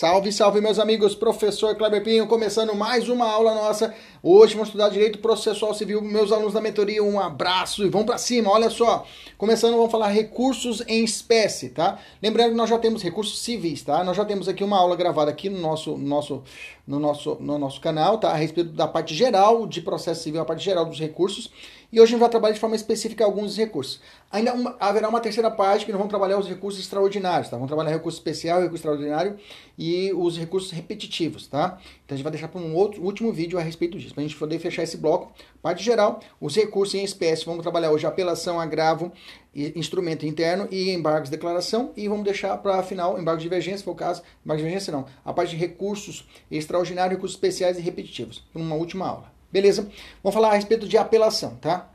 Salve, salve, meus amigos. Professor Kleber Pinho, começando mais uma aula nossa. Hoje vamos estudar Direito Processual Civil. Meus alunos da mentoria, um abraço e vamos para cima. Olha só. Começando, vamos falar recursos em espécie, tá? Lembrando que nós já temos recursos civis, tá? Nós já temos aqui uma aula gravada aqui no nosso, nosso, no nosso, no nosso canal, tá? A respeito da parte geral de processo civil, a parte geral dos recursos. E hoje a gente vai trabalhar de forma específica alguns recursos. Ainda uma, haverá uma terceira parte que nós vamos trabalhar os recursos extraordinários, tá? Vamos trabalhar recurso especial, recurso extraordinário e os recursos repetitivos, tá? Então a gente vai deixar para um outro último vídeo a respeito disso, para a gente poder fechar esse bloco. Parte geral, os recursos em espécie, vamos trabalhar hoje apelação, agravo, instrumento interno e embargos de declaração e vamos deixar para final embargo de divergência, se for o caso, embargo de divergência não, a parte de recursos extraordinários, recursos especiais e repetitivos, uma última aula. Beleza? Vamos falar a respeito de apelação, tá?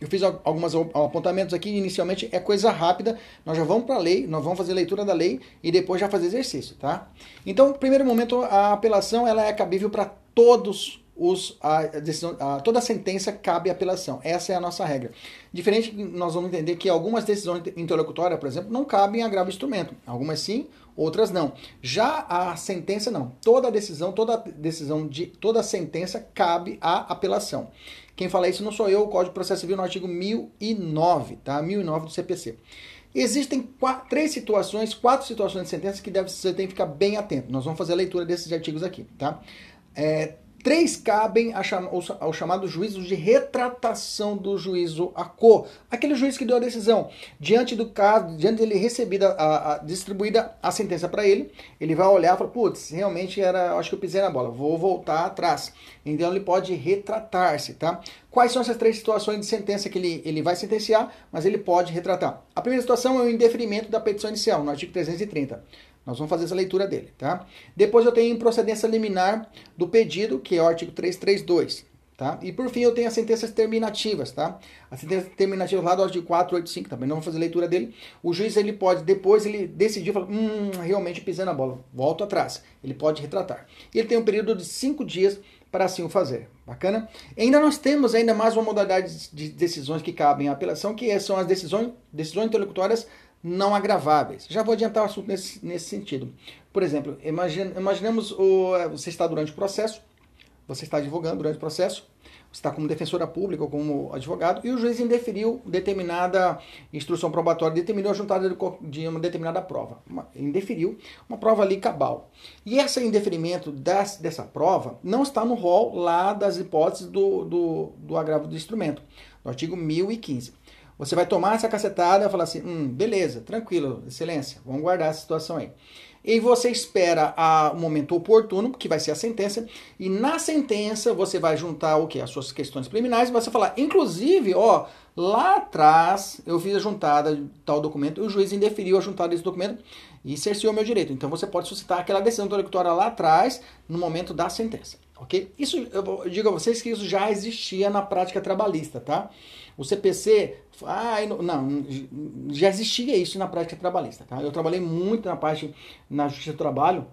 Eu fiz alguns apontamentos aqui, inicialmente é coisa rápida, nós já vamos para a lei, nós vamos fazer leitura da lei e depois já fazer exercício, tá? Então, primeiro momento, a apelação ela é cabível para todos os, a decisão, a, toda a sentença cabe apelação. Essa é a nossa regra. Diferente, nós vamos entender que algumas decisões interlocutórias, por exemplo, não cabem a grave instrumento. Algumas sim, outras não. Já a sentença não. Toda decisão, toda decisão de toda sentença cabe à apelação. Quem fala isso não sou eu, o Código de Processo Civil no artigo 1009, tá? 1009 do CPC. Existem quatro, três situações, quatro situações de sentença que deve, você tem que ficar bem atento. Nós vamos fazer a leitura desses artigos aqui, tá? É, Três cabem ao chamado juízo de retratação do juízo a co. Aquele juiz que deu a decisão. Diante do caso, diante dele recebida, a, a distribuída a sentença para ele, ele vai olhar e falar, putz, realmente era, acho que eu pisei na bola, vou voltar atrás. Então ele pode retratar-se, tá? Quais são essas três situações de sentença que ele, ele vai sentenciar, mas ele pode retratar? A primeira situação é o indeferimento da petição inicial, no artigo 330. Nós vamos fazer essa leitura dele, tá? Depois eu tenho improcedência liminar do pedido, que é o artigo 332, tá? E por fim eu tenho as sentenças terminativas, tá? As sentenças terminativas lá do artigo 485, também não vamos fazer leitura dele. O juiz ele pode, depois ele decidiu, falar, hum, realmente pisei na bola, volto atrás. Ele pode retratar. E ele tem um período de cinco dias para assim o fazer. Bacana? E ainda nós temos ainda mais uma modalidade de decisões que cabem à apelação, que são as decisões, decisões interlocutórias não agraváveis. Já vou adiantar o assunto nesse, nesse sentido. Por exemplo, imagine, imaginemos o, é, você está durante o processo, você está advogando durante o processo, você está como defensora pública ou como advogado, e o juiz indeferiu determinada instrução probatória, determinou a juntada de uma determinada prova. Uma, indeferiu uma prova ali cabal. E esse indeferimento das, dessa prova não está no rol lá das hipóteses do, do, do agravo do instrumento, no artigo 1015. Você vai tomar essa cacetada e falar assim: hum, beleza, tranquilo, excelência, vamos guardar essa situação aí. E você espera o momento oportuno, que vai ser a sentença, e na sentença você vai juntar o que? As suas questões preliminares, e você falar, inclusive, ó, lá atrás eu fiz a juntada de tal documento, e o juiz indeferiu a juntada desse documento e cerceou meu direito. Então você pode suscitar aquela decisão intelectual lá atrás, no momento da sentença. Ok? Isso eu digo a vocês que isso já existia na prática trabalhista, tá? O CPC, ah, não, já existia isso na prática trabalhista, tá? Eu trabalhei muito na parte na Justiça do Trabalho,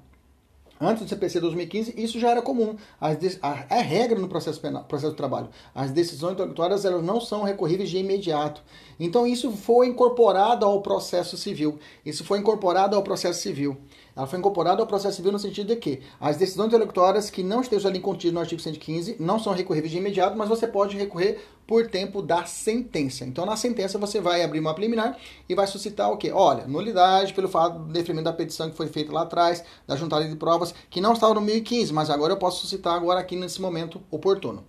antes do CPC 2015, isso já era comum. As a, é regra no processo, penal, processo do trabalho. As decisões intelectuais elas não são recorríveis de imediato. Então isso foi incorporado ao processo civil. Isso foi incorporado ao processo civil. Ela foi incorporada ao processo civil no sentido de que as decisões intelectuais que não estejam ali contidas no artigo 115 não são recorríveis de imediato, mas você pode recorrer por tempo da sentença. Então, na sentença, você vai abrir uma preliminar e vai suscitar o quê? Olha, nulidade pelo fato do deferimento da petição que foi feita lá atrás, da juntada de provas, que não estava no 1015, mas agora eu posso suscitar agora aqui nesse momento oportuno.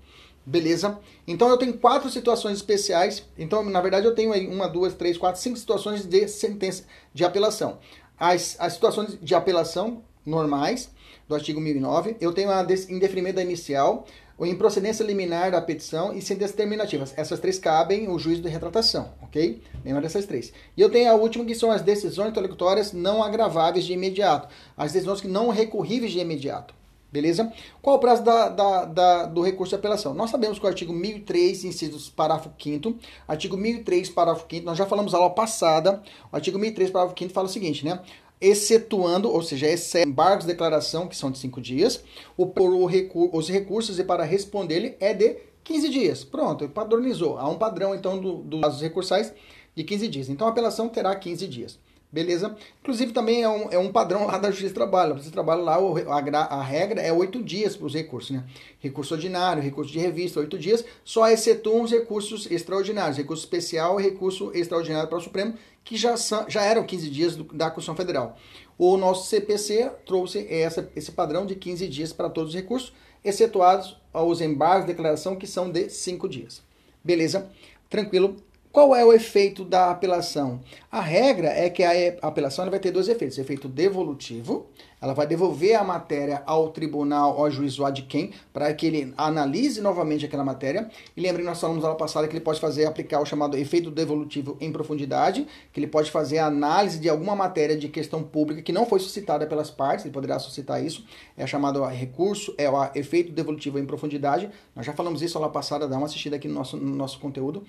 Beleza? Então eu tenho quatro situações especiais. Então, na verdade, eu tenho aí uma, duas, três, quatro, cinco situações de sentença de apelação. As, as situações de apelação normais do artigo 1009, eu tenho a indeferimento da inicial, ou improcedência liminar da petição e sentenças terminativas. Essas três cabem o juízo de retratação, ok? Lembra dessas três. E eu tenho a última que são as decisões intelectuais não agraváveis de imediato. As decisões que não recorríveis de imediato. Beleza? Qual o prazo da, da, da, do recurso de apelação? Nós sabemos que o artigo 1003, incisos parágrafo 5 artigo 1003, parágrafo 5 nós já falamos aula passada, o artigo 1003, parágrafo 5 fala o seguinte, né? Excetuando, ou seja, embargos de declaração, que são de 5 dias, o, o recu os recursos e para responder-lhe é de 15 dias. Pronto, padronizou. Há um padrão, então, dos do, casos recursais de 15 dias. Então, a apelação terá 15 dias. Beleza? Inclusive também é um, é um padrão lá da Justiça do Trabalho. A Justiça do Trabalho lá, a, a regra é oito dias para os recursos, né? Recurso ordinário, recurso de revista, oito dias, só excetuam os recursos extraordinários, recurso especial e recurso extraordinário para o Supremo, que já, são, já eram 15 dias do, da Constituição Federal. O nosso CPC trouxe essa, esse padrão de 15 dias para todos os recursos, excetuados os embargos de declaração, que são de 5 dias. Beleza? Tranquilo? Qual é o efeito da apelação? A regra é que a apelação vai ter dois efeitos: efeito devolutivo, ela vai devolver a matéria ao tribunal, ao juízo de quem, para que ele analise novamente aquela matéria. E lembre nós falamos na aula passada que ele pode fazer aplicar o chamado efeito devolutivo em profundidade, que ele pode fazer a análise de alguma matéria de questão pública que não foi suscitada pelas partes, ele poderá suscitar isso. É chamado recurso, é o efeito devolutivo em profundidade. Nós já falamos isso na aula passada, dá uma assistida aqui no nosso, no nosso conteúdo.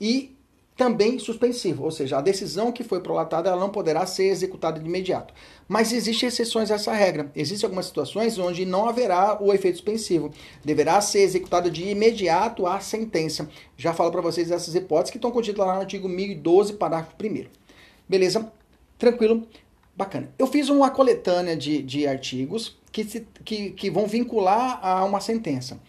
E também suspensivo, ou seja, a decisão que foi prolatada ela não poderá ser executada de imediato. Mas existem exceções a essa regra. Existem algumas situações onde não haverá o efeito suspensivo. Deverá ser executada de imediato a sentença. Já falo para vocês essas hipóteses que estão contidas lá no artigo 1012, parágrafo 1 Beleza? Tranquilo? Bacana. Eu fiz uma coletânea de, de artigos que, se, que, que vão vincular a uma sentença.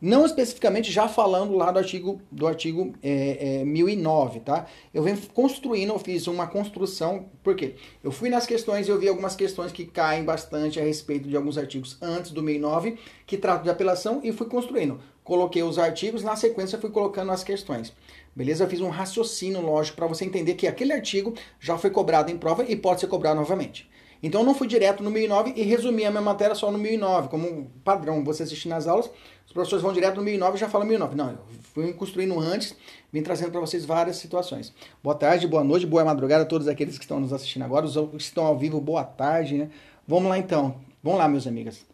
Não especificamente já falando lá do artigo, do artigo é, é, 1009, tá? Eu venho construindo, eu fiz uma construção, porque eu fui nas questões e eu vi algumas questões que caem bastante a respeito de alguns artigos antes do 1009, que tratam de apelação, e fui construindo. Coloquei os artigos, na sequência fui colocando as questões. Beleza? Eu fiz um raciocínio lógico para você entender que aquele artigo já foi cobrado em prova e pode ser cobrado novamente. Então eu não fui direto no 1009 e resumi a minha matéria só no 1009, como padrão, você assistir nas aulas, os professores vão direto no 1009 e já falam 1009. Não, eu fui construindo antes, vim trazendo para vocês várias situações. Boa tarde, boa noite, boa madrugada a todos aqueles que estão nos assistindo agora, os que estão ao vivo, boa tarde, né? Vamos lá então. Vamos lá, meus amigas.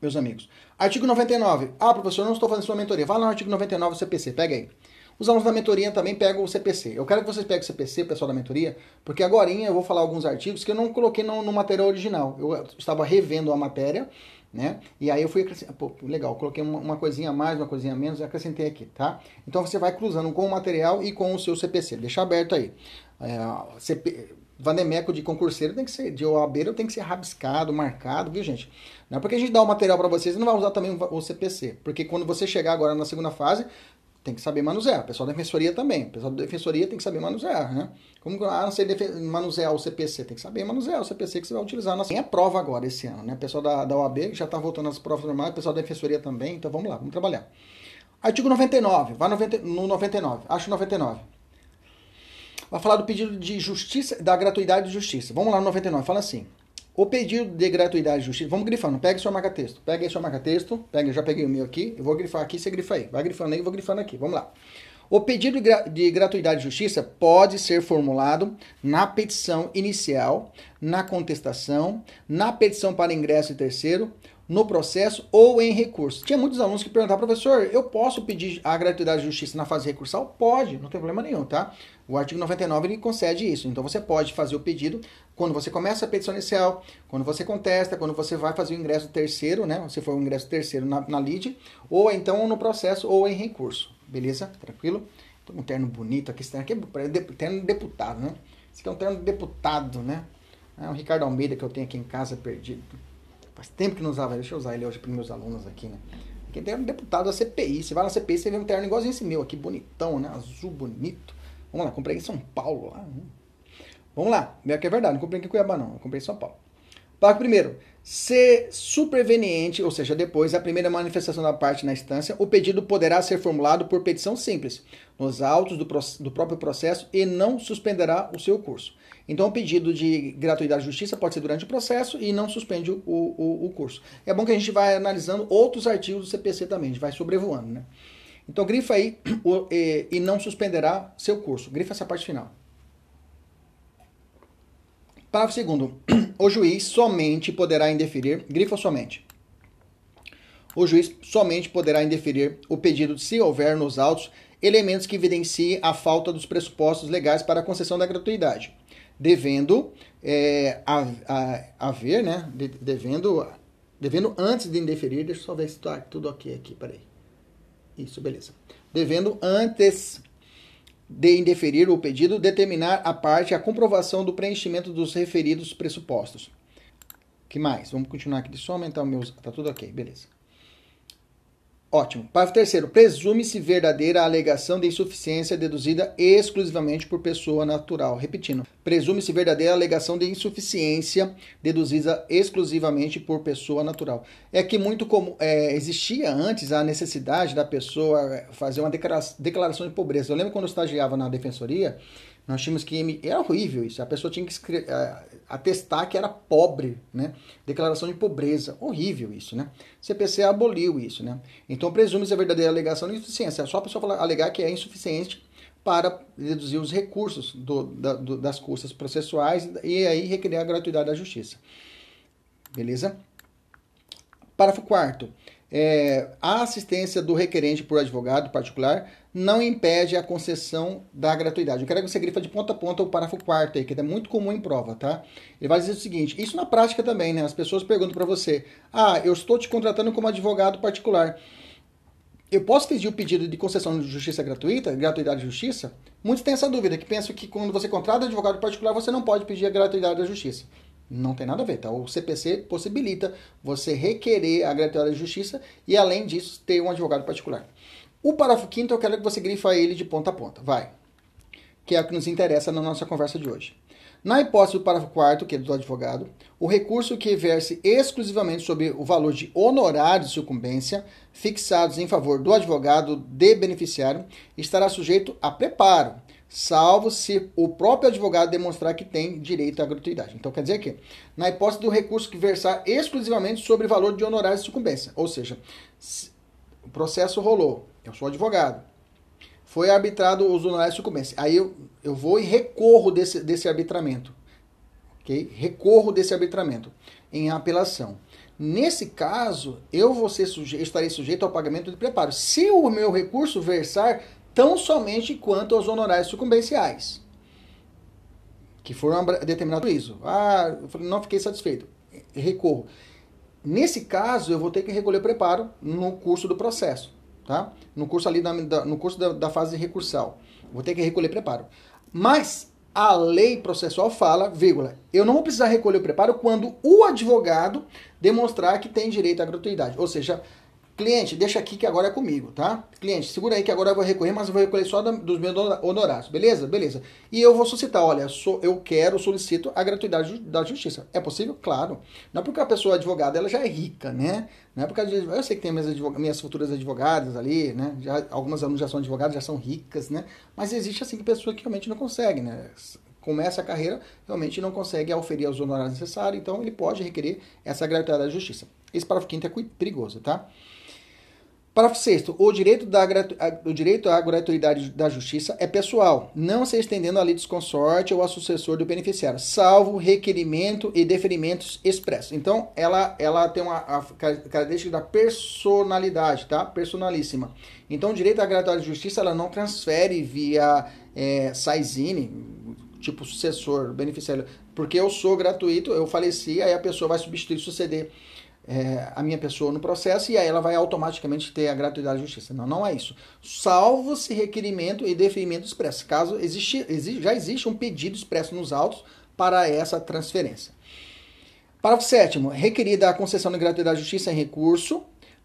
Meus amigos. Artigo 99. Ah, professor, não estou fazendo sua mentoria. Vai lá no artigo 99 do CPC, pega aí. Os alunos da mentoria também pegam o CPC. Eu quero que vocês peguem o CPC, pessoal da mentoria, porque agora eu vou falar alguns artigos que eu não coloquei no, no material original. Eu estava revendo a matéria, né? E aí eu fui acrescentar, pô, legal, coloquei uma, uma, coisinha a mais, uma coisinha a menos acrescentei aqui, tá? Então você vai cruzando com o material e com o seu CPC. Deixa aberto aí. É, CP, Vanemeco de concurseiro tem que ser, de OAB tem que ser rabiscado, marcado, viu, gente? Não é porque a gente dá o material para vocês não vai usar também o CPC. Porque quando você chegar agora na segunda fase, tem que saber manusear. O pessoal da defensoria também. O pessoal da defensoria tem que saber manusear, né? Como ah, não sei manusear o CPC, tem que saber manusear o CPC que você vai utilizar. Na... Tem a prova agora esse ano, né? O pessoal da, da OAB já está voltando às provas normais, o pessoal da defensoria também, então vamos lá, vamos trabalhar. Artigo 99, vai no 99, acho 99. Vai falar do pedido de justiça, da gratuidade de justiça. Vamos lá no 99, fala assim. O pedido de gratuidade de justiça, vamos grifando, pega seu marca-texto, pega aí seu marca-texto, pega, já peguei o meu aqui, eu vou grifar aqui, você grifa aí, vai grifando aí, eu vou grifando aqui, vamos lá. O pedido de gratuidade de justiça pode ser formulado na petição inicial, na contestação, na petição para ingresso de terceiro, no processo ou em recurso. Tinha muitos alunos que perguntavam, professor, eu posso pedir a gratuidade de justiça na fase recursal? Pode, não tem problema nenhum, tá? O artigo 99 ele concede isso. Então você pode fazer o pedido quando você começa a petição inicial, quando você contesta, quando você vai fazer o ingresso terceiro, né? Se for o ingresso terceiro na, na LID, ou então no processo ou em recurso. Beleza? Tranquilo? Tô com um terno bonito aqui, esse terno aqui é terno deputado, né? Esse aqui é um terno deputado, né? É um Ricardo Almeida que eu tenho aqui em casa perdido. Faz tempo que não usava. Deixa eu usar ele hoje para meus alunos aqui, né? Aqui tem um deputado da CPI. Você vai na CPI, você vê um terno igualzinho esse meu aqui, bonitão, né? Azul bonito. Vamos lá, comprei em São Paulo. Ah. Vamos lá. Meu que é verdade, não comprei aqui em Cuiabá, não. Eu comprei em São Paulo. Parágrafo primeiro. Se superveniente, ou seja, depois da primeira manifestação da parte na instância, o pedido poderá ser formulado por petição simples, nos autos do, do próprio processo e não suspenderá o seu curso. Então, o pedido de gratuidade de justiça pode ser durante o processo e não suspende o, o, o curso. É bom que a gente vai analisando outros artigos do CPC também, a gente vai sobrevoando, né? Então, grifa aí o, e, e não suspenderá seu curso. Grifa essa parte final. Parágrafo segundo. O juiz somente poderá indeferir, grifa somente. O juiz somente poderá indeferir o pedido se houver nos autos elementos que evidenciem a falta dos pressupostos legais para a concessão da gratuidade devendo é, haver, né? devendo, devendo antes de indeferir, deixa eu só ver se está tudo ok aqui, peraí. Isso, beleza. Devendo antes de indeferir o pedido, determinar a parte a comprovação do preenchimento dos referidos pressupostos. que mais? Vamos continuar aqui, só aumentar o meu... Tá tudo ok, beleza. Ótimo. Parágrafo terceiro. Presume-se verdadeira a alegação de insuficiência deduzida exclusivamente por pessoa natural. Repetindo. Presume-se verdadeira a alegação de insuficiência deduzida exclusivamente por pessoa natural. É que muito como é, existia antes a necessidade da pessoa fazer uma declaração de pobreza. Eu lembro quando eu estagiava na defensoria, nós tínhamos que. Era horrível isso. A pessoa tinha que escrever, é, atestar que era pobre, né? Declaração de pobreza. Horrível isso, né? CPC aboliu isso, né? Então presume-se a verdadeira alegação de insuficiência. É só a pessoa falar, alegar que é insuficiente para deduzir os recursos do, da, do, das custas processuais e aí requerer a gratuidade da justiça. Beleza? Parágrafo 4 é, a assistência do requerente por advogado particular não impede a concessão da gratuidade. Eu quero que você grifa de ponta a ponta o parágrafo 4 aí, que é muito comum em prova, tá? Ele vai dizer o seguinte, isso na prática também, né? As pessoas perguntam para você, ah, eu estou te contratando como advogado particular. Eu posso pedir o pedido de concessão de justiça gratuita, gratuidade de justiça? Muitos têm essa dúvida, que pensam que quando você contrata advogado particular, você não pode pedir a gratuidade da justiça. Não tem nada a ver, tá? O CPC possibilita você requerer a gratuidade de justiça e, além disso, ter um advogado particular. O parágrafo quinto eu quero que você grifa ele de ponta a ponta. Vai. Que é o que nos interessa na nossa conversa de hoje. Na hipótese do parágrafo 4 que é do advogado, o recurso que verse exclusivamente sobre o valor de honorários de sucumbência fixados em favor do advogado de beneficiário estará sujeito a preparo, salvo se o próprio advogado demonstrar que tem direito à gratuidade. Então quer dizer que, na hipótese do recurso que versar exclusivamente sobre valor de honorários de sucumbência, ou seja, o processo rolou, eu sou advogado, foi arbitrado os honorários de sucumbência, aí eu, eu vou e recorro desse, desse arbitramento, ok? Recorro desse arbitramento em apelação. Nesse caso, eu vou ser suje estarei sujeito ao pagamento de preparo. Se o meu recurso versar tão somente quanto aos honorários sucumbenciais, que foram determinados isso. Ah, não fiquei satisfeito, recorro. Nesse caso, eu vou ter que recolher preparo no curso do processo, tá? No curso ali, da, no curso da, da fase recursal. Vou ter que recolher preparo. Mas a lei processual fala, vírgula, eu não vou precisar recolher o preparo quando o advogado demonstrar que tem direito à gratuidade. Ou seja, Cliente, deixa aqui que agora é comigo, tá? Cliente, segura aí que agora eu vou recorrer, mas eu vou recolher só dos meus honorários, beleza? Beleza. E eu vou solicitar, olha, sou, eu quero, solicito a gratuidade da justiça. É possível? Claro. Não é porque a pessoa advogada, ela já é rica, né? Não é porque eu sei que tem minhas, minhas futuras advogadas ali, né? Já, algumas alunos já são advogadas, já são ricas, né? Mas existe assim pessoa que realmente não consegue, né? começa a carreira, realmente não consegue oferir os honorários necessários, então ele pode requerer essa gratuidade da justiça. Esse parágrafo quinto é perigoso, tá? Parágrafo 6 o direito, da, o direito à gratuidade da justiça é pessoal, não se estendendo à lei consorte ou ao sucessor do beneficiário, salvo requerimento e deferimentos expressos. Então, ela, ela tem uma característica da personalidade, tá? Personalíssima. Então, o direito à gratuidade de justiça, ela não transfere via é, Saizine, tipo sucessor, beneficiário, porque eu sou gratuito, eu faleci, aí a pessoa vai substituir, suceder é, a minha pessoa no processo e aí ela vai automaticamente ter a gratuidade da justiça. Não, não é isso. Salvo se requerimento e deferimento expresso. Caso existe, existe, já existe um pedido expresso nos autos para essa transferência. Parágrafo 7 requerida a concessão de gratuidade da justiça em recurso,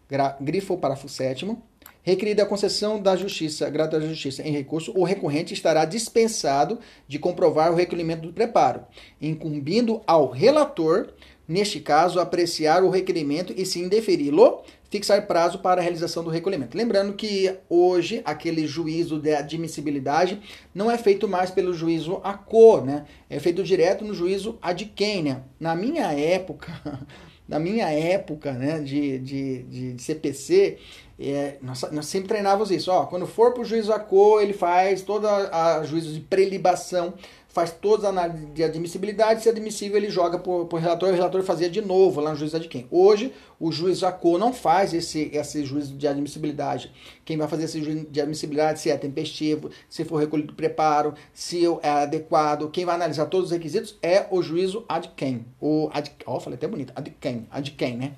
gra, grifo parágrafo 7 requerida a concessão da justiça, gratuidade da justiça em recurso, o recorrente estará dispensado de comprovar o requerimento do preparo, incumbindo ao relator neste caso, apreciar o requerimento e, se indeferi-lo, fixar prazo para a realização do recolhimento. Lembrando que hoje aquele juízo de admissibilidade não é feito mais pelo juízo ACO, né? É feito direto no juízo ADQUEM, né? Na minha época, na minha época, né, de, de, de, CPC, é, nós, nós, sempre treinávamos isso. Ó, quando for para o juízo ACO, ele faz toda a juízo de prelibação faz toda a análise de admissibilidade, se admissível ele joga para o relator, o relator fazia de novo lá no juiz de quem. Hoje, o juiz ACO não faz esse, esse juízo de admissibilidade. Quem vai fazer esse juízo de admissibilidade, se é tempestivo, se for recolhido preparo, se é adequado, quem vai analisar todos os requisitos é o juízo ad quem. O ad, ó, falei até bonito, ad quem, ad quem, né?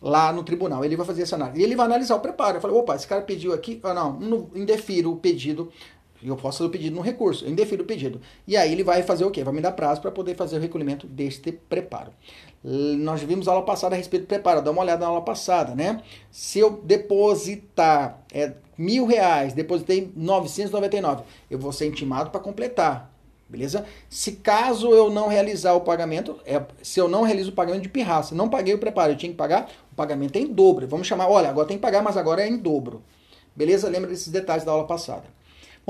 Lá no tribunal, ele vai fazer essa análise. E ele vai analisar o preparo. Eu falei, opa, esse cara pediu aqui, ah, não, não indefiro o pedido Eu posso fazer o pedido no recurso, eu indefiro o pedido. E aí ele vai fazer o quê? Vai me dar prazo para poder fazer o recolhimento deste preparo. Nós vimos aula passada a respeito do preparo, dá uma olhada na aula passada, né? Se eu depositar é, mil reais, depositei 999, eu vou ser intimado para completar, beleza? Se caso eu não realizar o pagamento, é, se eu não realizo o pagamento de pirraça, não paguei o preparo, eu tinha que pagar, o pagamento é em dobro. Vamos chamar, olha, agora tem que pagar, mas agora é em dobro. Beleza? Lembra desses detalhes da aula passada.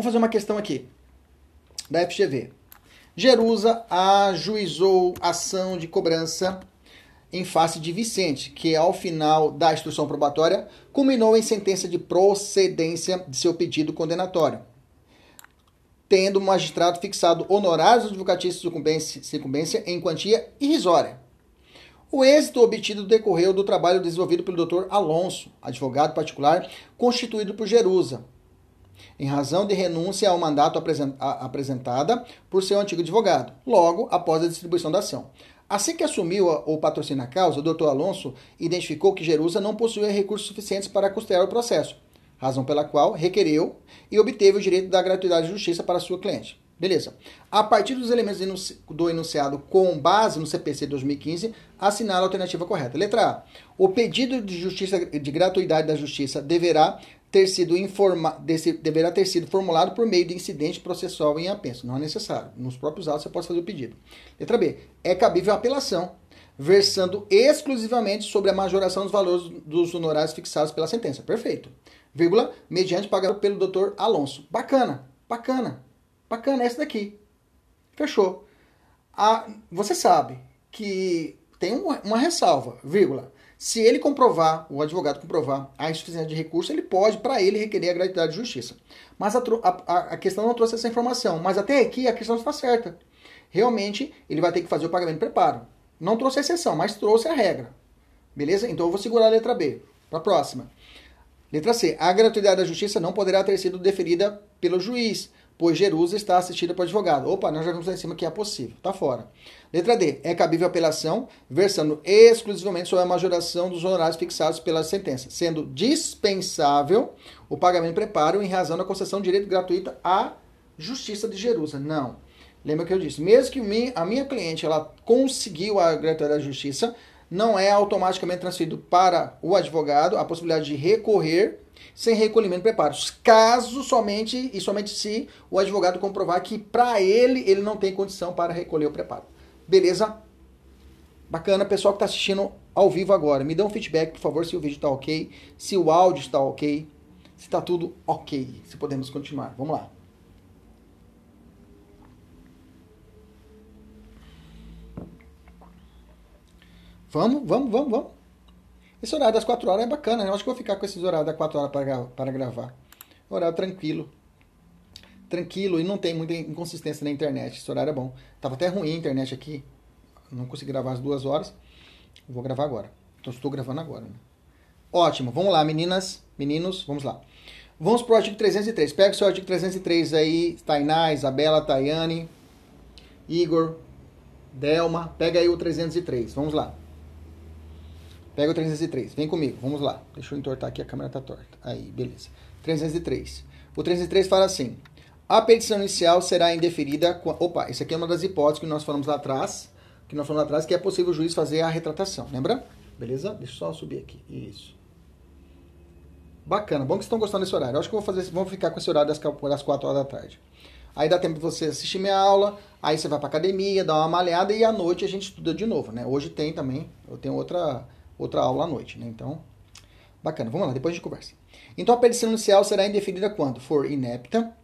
Vamos fazer uma questão aqui, da FGV. Jerusa ajuizou ação de cobrança em face de Vicente, que ao final da instrução probatória culminou em sentença de procedência de seu pedido condenatório, tendo o magistrado fixado honorários advocatícios de sucumbência em quantia irrisória. O êxito obtido decorreu do trabalho desenvolvido pelo Dr. Alonso, advogado particular constituído por Jerusa, em razão de renúncia ao mandato apresentada por seu antigo advogado, logo após a distribuição da ação. Assim que assumiu o patrocínio da causa, o Dr. Alonso identificou que Jerusa não possuía recursos suficientes para custear o processo, razão pela qual requereu e obteve o direito da gratuidade de justiça para sua cliente. Beleza. A partir dos elementos do enunciado com base no CPC 2015, assinala a alternativa correta. Letra A. O pedido de justiça de gratuidade da justiça deverá ter sido informa, deverá ter sido formulado por meio de incidente processual em apenso. Não é necessário. Nos próprios autos você pode fazer o pedido. Letra B. É cabível a apelação, versando exclusivamente sobre a majoração dos valores dos honorários fixados pela sentença. Perfeito. Vírgula, mediante pagamento pelo doutor Alonso. Bacana, bacana, bacana essa daqui. Fechou. A, você sabe que tem uma, uma ressalva, vírgula. Se ele comprovar, o advogado comprovar a insuficiência de recurso, ele pode, para ele, requerer a gratuidade de justiça. Mas a, a, a, questão não trouxe essa informação. Mas até aqui a questão está certa. Realmente, ele vai ter que fazer o pagamento de preparo. Não trouxe a exceção, mas trouxe a regra. Beleza? Então eu vou segurar a letra B. Para a próxima. Letra C. A gratuidade da justiça não poderá ter sido deferida pelo juiz, pois Jerusa está assistida por advogado. Opa, nós já vimos lá em cima que é possível. Está fora. Letra D. É cabível apelação, versando exclusivamente sobre a majoração dos honorários fixados pela sentença, sendo dispensável o pagamento de preparo em razão da concessão de direito gratuito à justiça de Jerusa. Não. Lembra que eu disse, mesmo que a minha cliente ela conseguiu a gratuidade da justiça, não é automaticamente transferido para o advogado a possibilidade de recorrer sem recolhimento de preparos. Caso somente e somente se o advogado comprovar que para ele ele não tem condição para recolher o preparo. Beleza? Bacana, pessoal que está assistindo ao vivo agora, me dá um feedback, por favor, se o vídeo está ok, se o áudio está ok, se está tudo ok, se podemos continuar. Vamos lá. Vamos, vamos, vamos, vamos. Esse horário das 4 horas é bacana, né? Eu acho que vou ficar com esses horários das 4 horas para, para gravar. Horário tranquilo. Tranquilo e não tem muita inconsistência na internet. Esse horário é bom. Tava até ruim a internet aqui. Não consegui gravar as duas horas. Vou gravar agora. Então estou gravando agora. Né? Ótimo. Vamos lá, meninas, meninos. Vamos lá. Vamos pro artigo 303. Pega o seu artigo 303 aí. Tainá, Isabela, Tayane, Igor, Delma. Pega aí o 303. Vamos lá. Pega o 303, vem comigo, vamos lá. Deixa eu entortar aqui, a câmera tá torta. Aí, beleza. 303. O 303 fala assim: a petição inicial será indeferida. Opa, isso aqui é uma das hipóteses que nós falamos lá atrás, que nós falamos lá atrás, que é possível o juiz fazer a retratação, lembra? Beleza? Deixa eu só subir aqui. Isso. Bacana, bom que vocês estão gostando desse horário. Eu acho que vou fazer, vamos ficar com esse horário das, das 4 horas da tarde. Aí dá tempo de você assistir minha aula, aí você vai pra academia, dá uma malhada e à noite a gente estuda de novo, né? Hoje tem também, eu tenho outra outra aula à noite, né? Então, bacana. Vamos lá, depois a gente conversa. Então, a petição inicial será indeferida quando for inepta,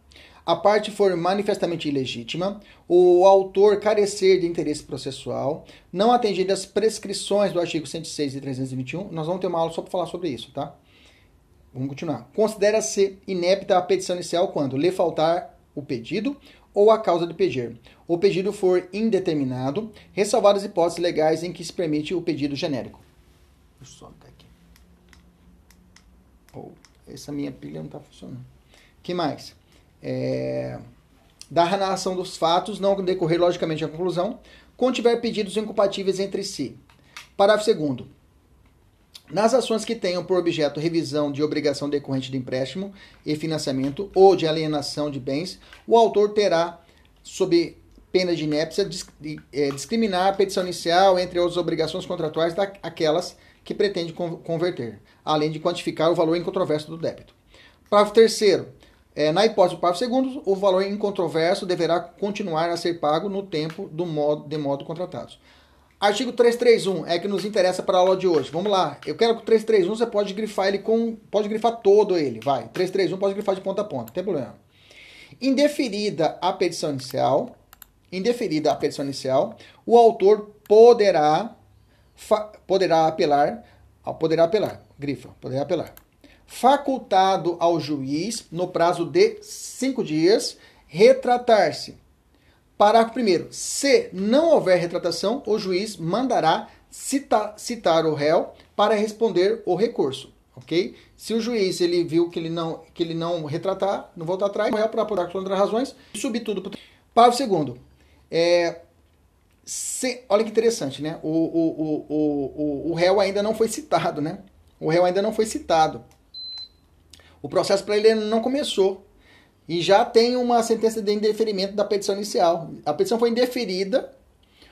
a parte for manifestamente ilegítima, o autor carecer de interesse processual, não atender as prescrições do artigo 106 e 321. Nós vamos ter uma aula só para falar sobre isso, tá? Vamos continuar. Considera-se inepta a petição inicial quando lhe faltar o pedido ou a causa de pedir. O pedido for indeterminado, ressalvadas hipóteses legais em que se permite o pedido genérico. Deixa eu só aqui. Oh, essa minha pilha não está funcionando. que mais? É, da narração dos fatos, não decorrer logicamente a conclusão, quando tiver pedidos incompatíveis entre si. Parágrafo 2 Nas ações que tenham por objeto revisão de obrigação decorrente de empréstimo e financiamento ou de alienação de bens, o autor terá, sob pena de inépcia, é, discriminar a petição inicial entre as obrigações contratuais daquelas que pretende converter, além de quantificar o valor incontroverso do débito. Parágrafo terceiro. É, na hipótese do parágrafo segundo, o valor incontroverso deverá continuar a ser pago no tempo do modo, de modo contratado. Artigo 331 é que nos interessa para a aula de hoje. Vamos lá. Eu quero que o 331 você pode grifar ele com. Pode grifar todo ele. Vai. 331 pode grifar de ponta a ponta, não tem problema. Indeferida a petição inicial, indeferida a petição inicial, o autor poderá poderá apelar, poderá apelar, grifa, poderá apelar. Facultado ao juiz, no prazo de cinco dias, retratar-se Parágrafo 1. Se não houver retratação, o juiz mandará citar, citar o réu para responder o recurso. Ok? Se o juiz ele viu que ele não, que ele não retratar, não voltar atrás, o réu para apurar contra razões e subir tudo para Parágrafo 2. É, se, olha que interessante, né? O, o, o, o, o réu ainda não foi citado, né? O réu ainda não foi citado. O processo para ele não começou e já tem uma sentença de indeferimento da petição inicial. A petição foi indeferida,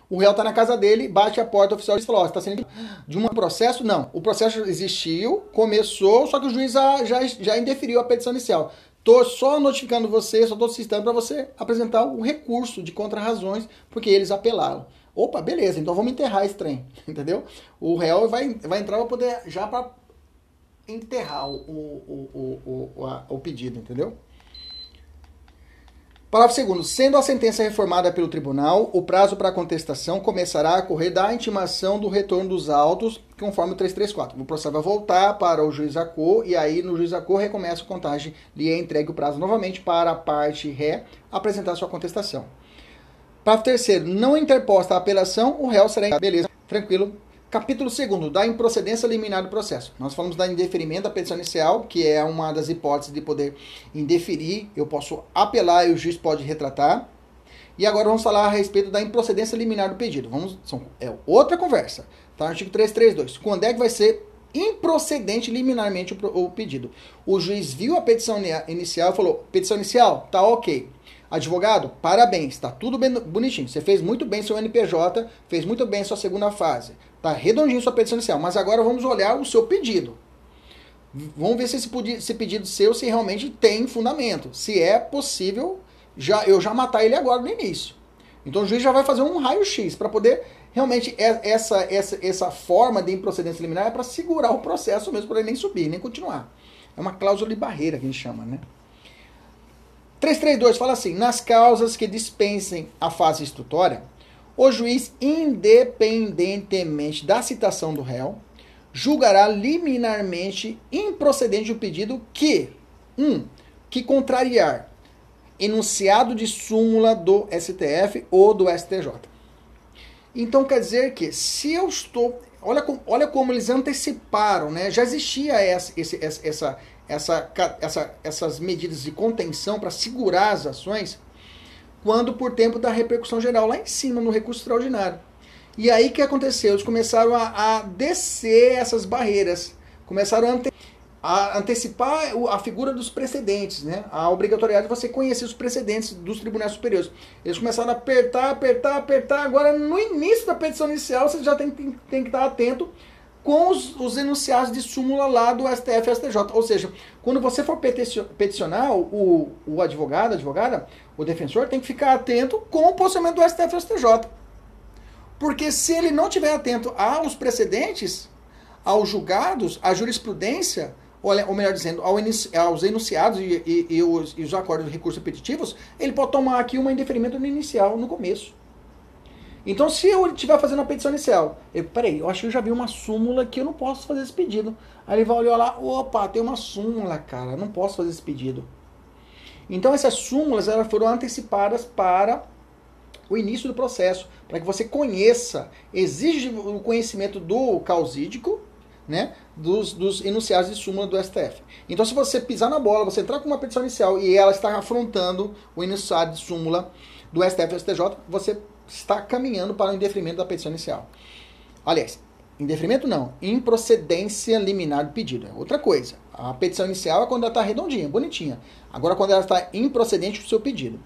o réu está na casa dele, bate a porta oficial e falou: Ó, está sendo de um processo? Não. O processo existiu, começou, só que o juiz já, já, já indeferiu a petição inicial. Estou só notificando você, só estou citando para você apresentar o recurso de contra-razões, porque eles apelaram. Opa, beleza, então vamos enterrar esse trem, entendeu? O réu vai, vai entrar para poder já para enterrar o, o, o, a, o pedido, entendeu? Parágrafo 2. Sendo a sentença reformada pelo tribunal, o prazo para contestação começará a correr da intimação do retorno dos autos, conforme o 334. O processo vai voltar para o juiz ACO e aí no juiz ACO recomeça a contagem e é entregue o prazo novamente para a parte ré apresentar sua contestação. Parágrafo 3. Não interposta a apelação, o réu será. Beleza, tranquilo, Capítulo 2 da improcedência liminar do processo. Nós falamos da indeferimento da petição inicial, que é uma das hipóteses de poder indeferir. Eu posso apelar e o juiz pode retratar. E agora vamos falar a respeito da improcedência liminar do pedido. Vamos, são, é outra conversa. Tá? Artigo 332. Quando é que vai ser improcedente liminarmente o, o pedido? O juiz viu a petição inicial e falou: petição inicial, tá ok. Advogado, parabéns, está tudo bem, bonitinho. Você fez muito bem seu NPJ, fez muito bem sua segunda fase. Tá redondinho sua petição inicial. Mas agora vamos olhar o seu pedido. Vamos ver se esse, esse pedido seu se realmente tem fundamento. Se é possível já eu já matar ele agora no início. Então o juiz já vai fazer um raio-x para poder realmente essa, essa, essa forma de improcedência liminar é para segurar o processo mesmo, para ele nem subir, nem continuar. É uma cláusula de barreira que a gente chama, né? 332 fala assim: nas causas que dispensem a fase instrutória, o juiz, independentemente da citação do réu, julgará liminarmente improcedente o pedido que, um, que contrariar enunciado de súmula do STF ou do STJ. Então quer dizer que se eu estou. Olha, olha como eles anteciparam, né? Já existia essa, esse, essa, essa, essa, essas medidas de contenção para segurar as ações quando por tempo da repercussão geral, lá em cima, no recurso extraordinário. E aí que aconteceu? Eles começaram a, a descer essas barreiras, começaram a, ante, a, antecipar a figura dos precedentes, né? a obrigatoriedade de você conhecer os precedentes dos tribunais superiores. Eles começaram a apertar, apertar, apertar. Agora, no início da petição inicial, você já tem, tem, tem que estar atento com os, os, enunciados de súmula lá do STF e STJ. Ou seja, quando você for peticionar o, o advogado, a advogada, o defensor tem que ficar atento com o posicionamento do STF e STJ. Porque se ele não tiver atento aos precedentes, aos julgados, à jurisprudência, ou melhor dizendo, aos enunciados e, e, e, os, e os acordos de recursos repetitivos, ele pode tomar aqui um indeferimento no inicial, no começo. Então, se eu estiver fazendo a petição inicial, eu, peraí, eu acho que eu já vi uma súmula que eu não posso fazer esse pedido. Aí ele vai olhar lá, opa, tem uma súmula, cara, não posso fazer esse pedido. Então, essas súmulas elas foram antecipadas para o início do processo, para que você conheça, exige o conhecimento do causídico, né, dos, dos enunciados de súmula do STF. Então, se você pisar na bola, você entrar com uma petição inicial e ela está afrontando o enunciado de súmula do STF e STJ, você está caminhando para o indeferimento da petição inicial. Aliás, Indeferimento não. Improcedência liminar do pedido. É outra coisa. A petição inicial é quando ela está redondinha, bonitinha. Agora, quando ela está improcedente do seu pedido.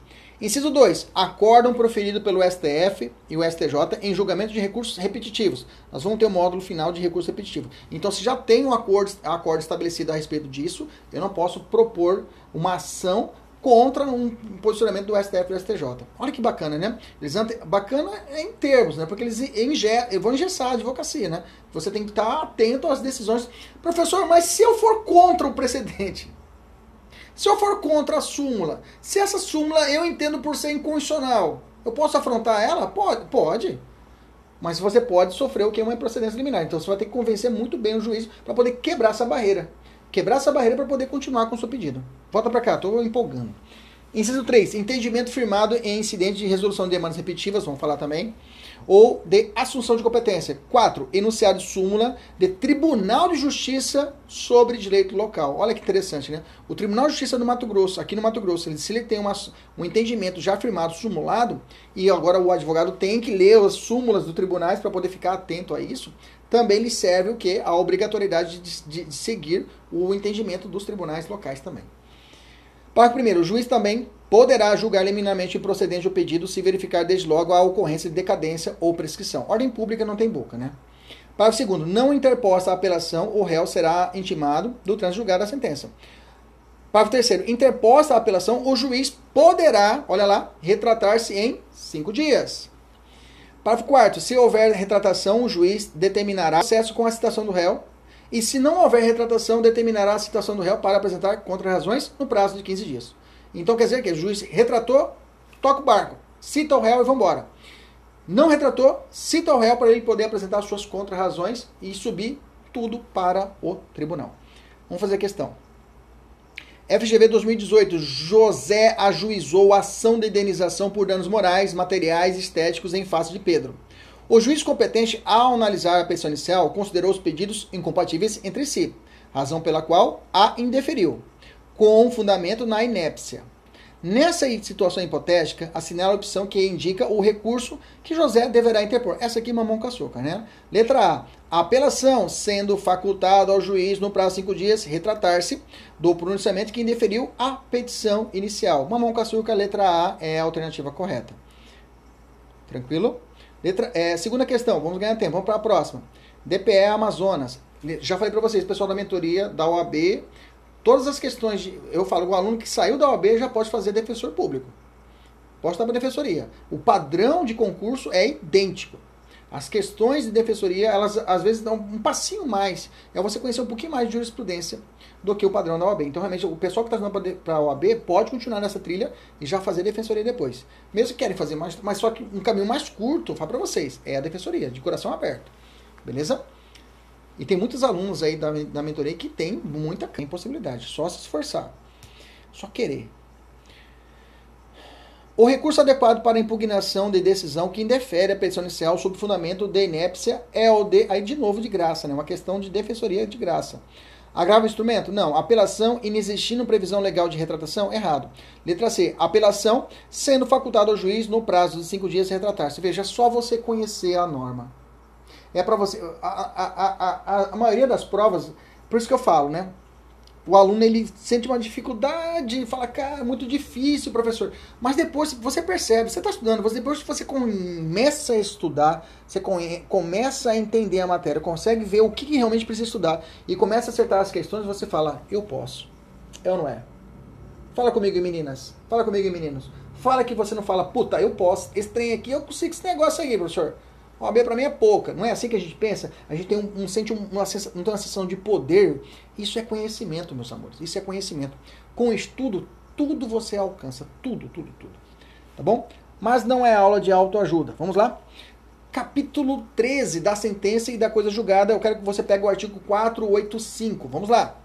Inciso 2. Acórdão proferido pelo STF e o STJ em julgamento de recursos repetitivos. Nós vamos ter o um módulo final de recurso repetitivo. Então, se já tem um acordo, acordo estabelecido a respeito disso, eu não posso propor uma ação contra um posicionamento do STF e do STJ. Olha que bacana, né? Eles bacana em termos, né? Porque eles vão engessar a advocacia, né? Você tem que estar atento às decisões. Professor, mas se eu for contra o precedente? Se eu for contra a súmula, se essa súmula eu entendo por ser inconstitucional, eu posso afrontar ela? Pode, pode. Mas você pode sofrer o que é uma improcedência liminar. Então você vai ter que convencer muito bem o juiz para poder quebrar essa barreira quebrar essa barreira para poder continuar com o seu pedido. Volta para cá, estou empolgando. Inciso 3. Entendimento firmado em incidente de resolução de demandas repetitivas, vamos falar também. Ou de assunção de competência. 4. Enunciado de súmula de Tribunal de Justiça sobre direito local. Olha que interessante, né? O Tribunal de Justiça do Mato Grosso, aqui no Mato Grosso, se ele tem uma, um entendimento já firmado, sumulado, e agora o advogado tem que ler as súmulas do tribunais para poder ficar atento a isso, também lhe serve o que? A obrigatoriedade de, de, de seguir o entendimento dos tribunais locais também. Parágrafo 1. O juiz também poderá julgar liminarmente improcedente o pedido se verificar desde logo a ocorrência de decadência ou prescrição. Ordem pública não tem boca, né? Parágrafo 2. Não interposta a apelação, o réu será intimado do trânsito da sentença. Parágrafo 3. Interposta a apelação, o juiz poderá, olha lá, retratar-se em cinco dias. Parágrafo 4. Se houver retratação, o juiz determinará acesso com a citação do réu. E se não houver retratação, determinará a citação do réu para apresentar contra-razões no prazo de 15 dias. Então quer dizer que o juiz retratou, toca o barco, cita o réu e vambora. Não retratou, cita o réu para ele poder apresentar suas contra-razões e subir tudo para o tribunal. Vamos fazer a questão. FGV 2018, José ajuizou ação de indenização por danos morais, materiais e estéticos em face de Pedro. O juiz competente, ao analisar a petição inicial, considerou os pedidos incompatíveis entre si, razão pela qual a indeferiu, com fundamento na inépcia. Nessa situação hipotética, assinala a opção que indica o recurso que José deverá interpor. Essa aqui, mamão com açúcar, né? Letra A. Apelação, sendo facultado ao juiz no prazo de cinco dias, retratar-se do pronunciamento que indeferiu a petição inicial. Mamão com açúcar, letra A é a alternativa correta. Tranquilo? Letra, é, segunda questão, vamos ganhar tempo, vamos para a próxima. DPE Amazonas. Já falei para vocês, pessoal da mentoria da OAB, Todas as questões, de, eu falo, o aluno que saiu da OAB já pode fazer defensor público. Pode estar para defensoria. O padrão de concurso é idêntico. As questões de defensoria, elas às vezes dão um passinho mais. É você conhecer um pouquinho mais de jurisprudência do que o padrão da OAB. Então, realmente, o pessoal que está estudando para a OAB pode continuar nessa trilha e já fazer defensoria depois. Mesmo que querem fazer mais, mas só que um caminho mais curto, falo para vocês, é a defensoria, de coração aberto. Beleza? E tem muitos alunos aí da, da mentoria que tem muita possibilidade, só se esforçar, só querer. O recurso adequado para impugnação de decisão que indefere a petição inicial sob fundamento de inépcia é o de, aí de novo de graça, né? uma questão de defensoria de graça. Agrava o instrumento? Não. Apelação inexistindo previsão legal de retratação? Errado. Letra C. Apelação sendo facultado ao juiz no prazo de cinco dias retratar-se. Veja, só você conhecer a norma é para você. A, a, a, a, maioria das provas, por isso que eu falo, né? O aluno ele sente uma dificuldade, fala, cara, é muito difícil, professor. Mas depois você percebe, você está estudando, você, depois você começa a estudar, você começa a entender a matéria, consegue ver o que realmente precisa estudar e começa a acertar as questões, você fala, eu posso. É ou não é? Fala comigo, meninas. Fala comigo, meninos. Fala que você não fala, puta, eu posso. Esse trem aqui, eu consigo esse negócio aí, professor. OAB para mim é pouca. Não é assim que a gente pensa? A gente tem um, um sente uma, uma, uma sensação de poder. Isso é conhecimento, meus amores. Isso é conhecimento. Com estudo, tudo você alcança. Tudo, tudo, tudo. Tá bom? Mas não é aula de autoajuda. Vamos lá? Capítulo 13 da sentença e da coisa julgada. Eu quero que você pegue o artigo 485. Vamos lá.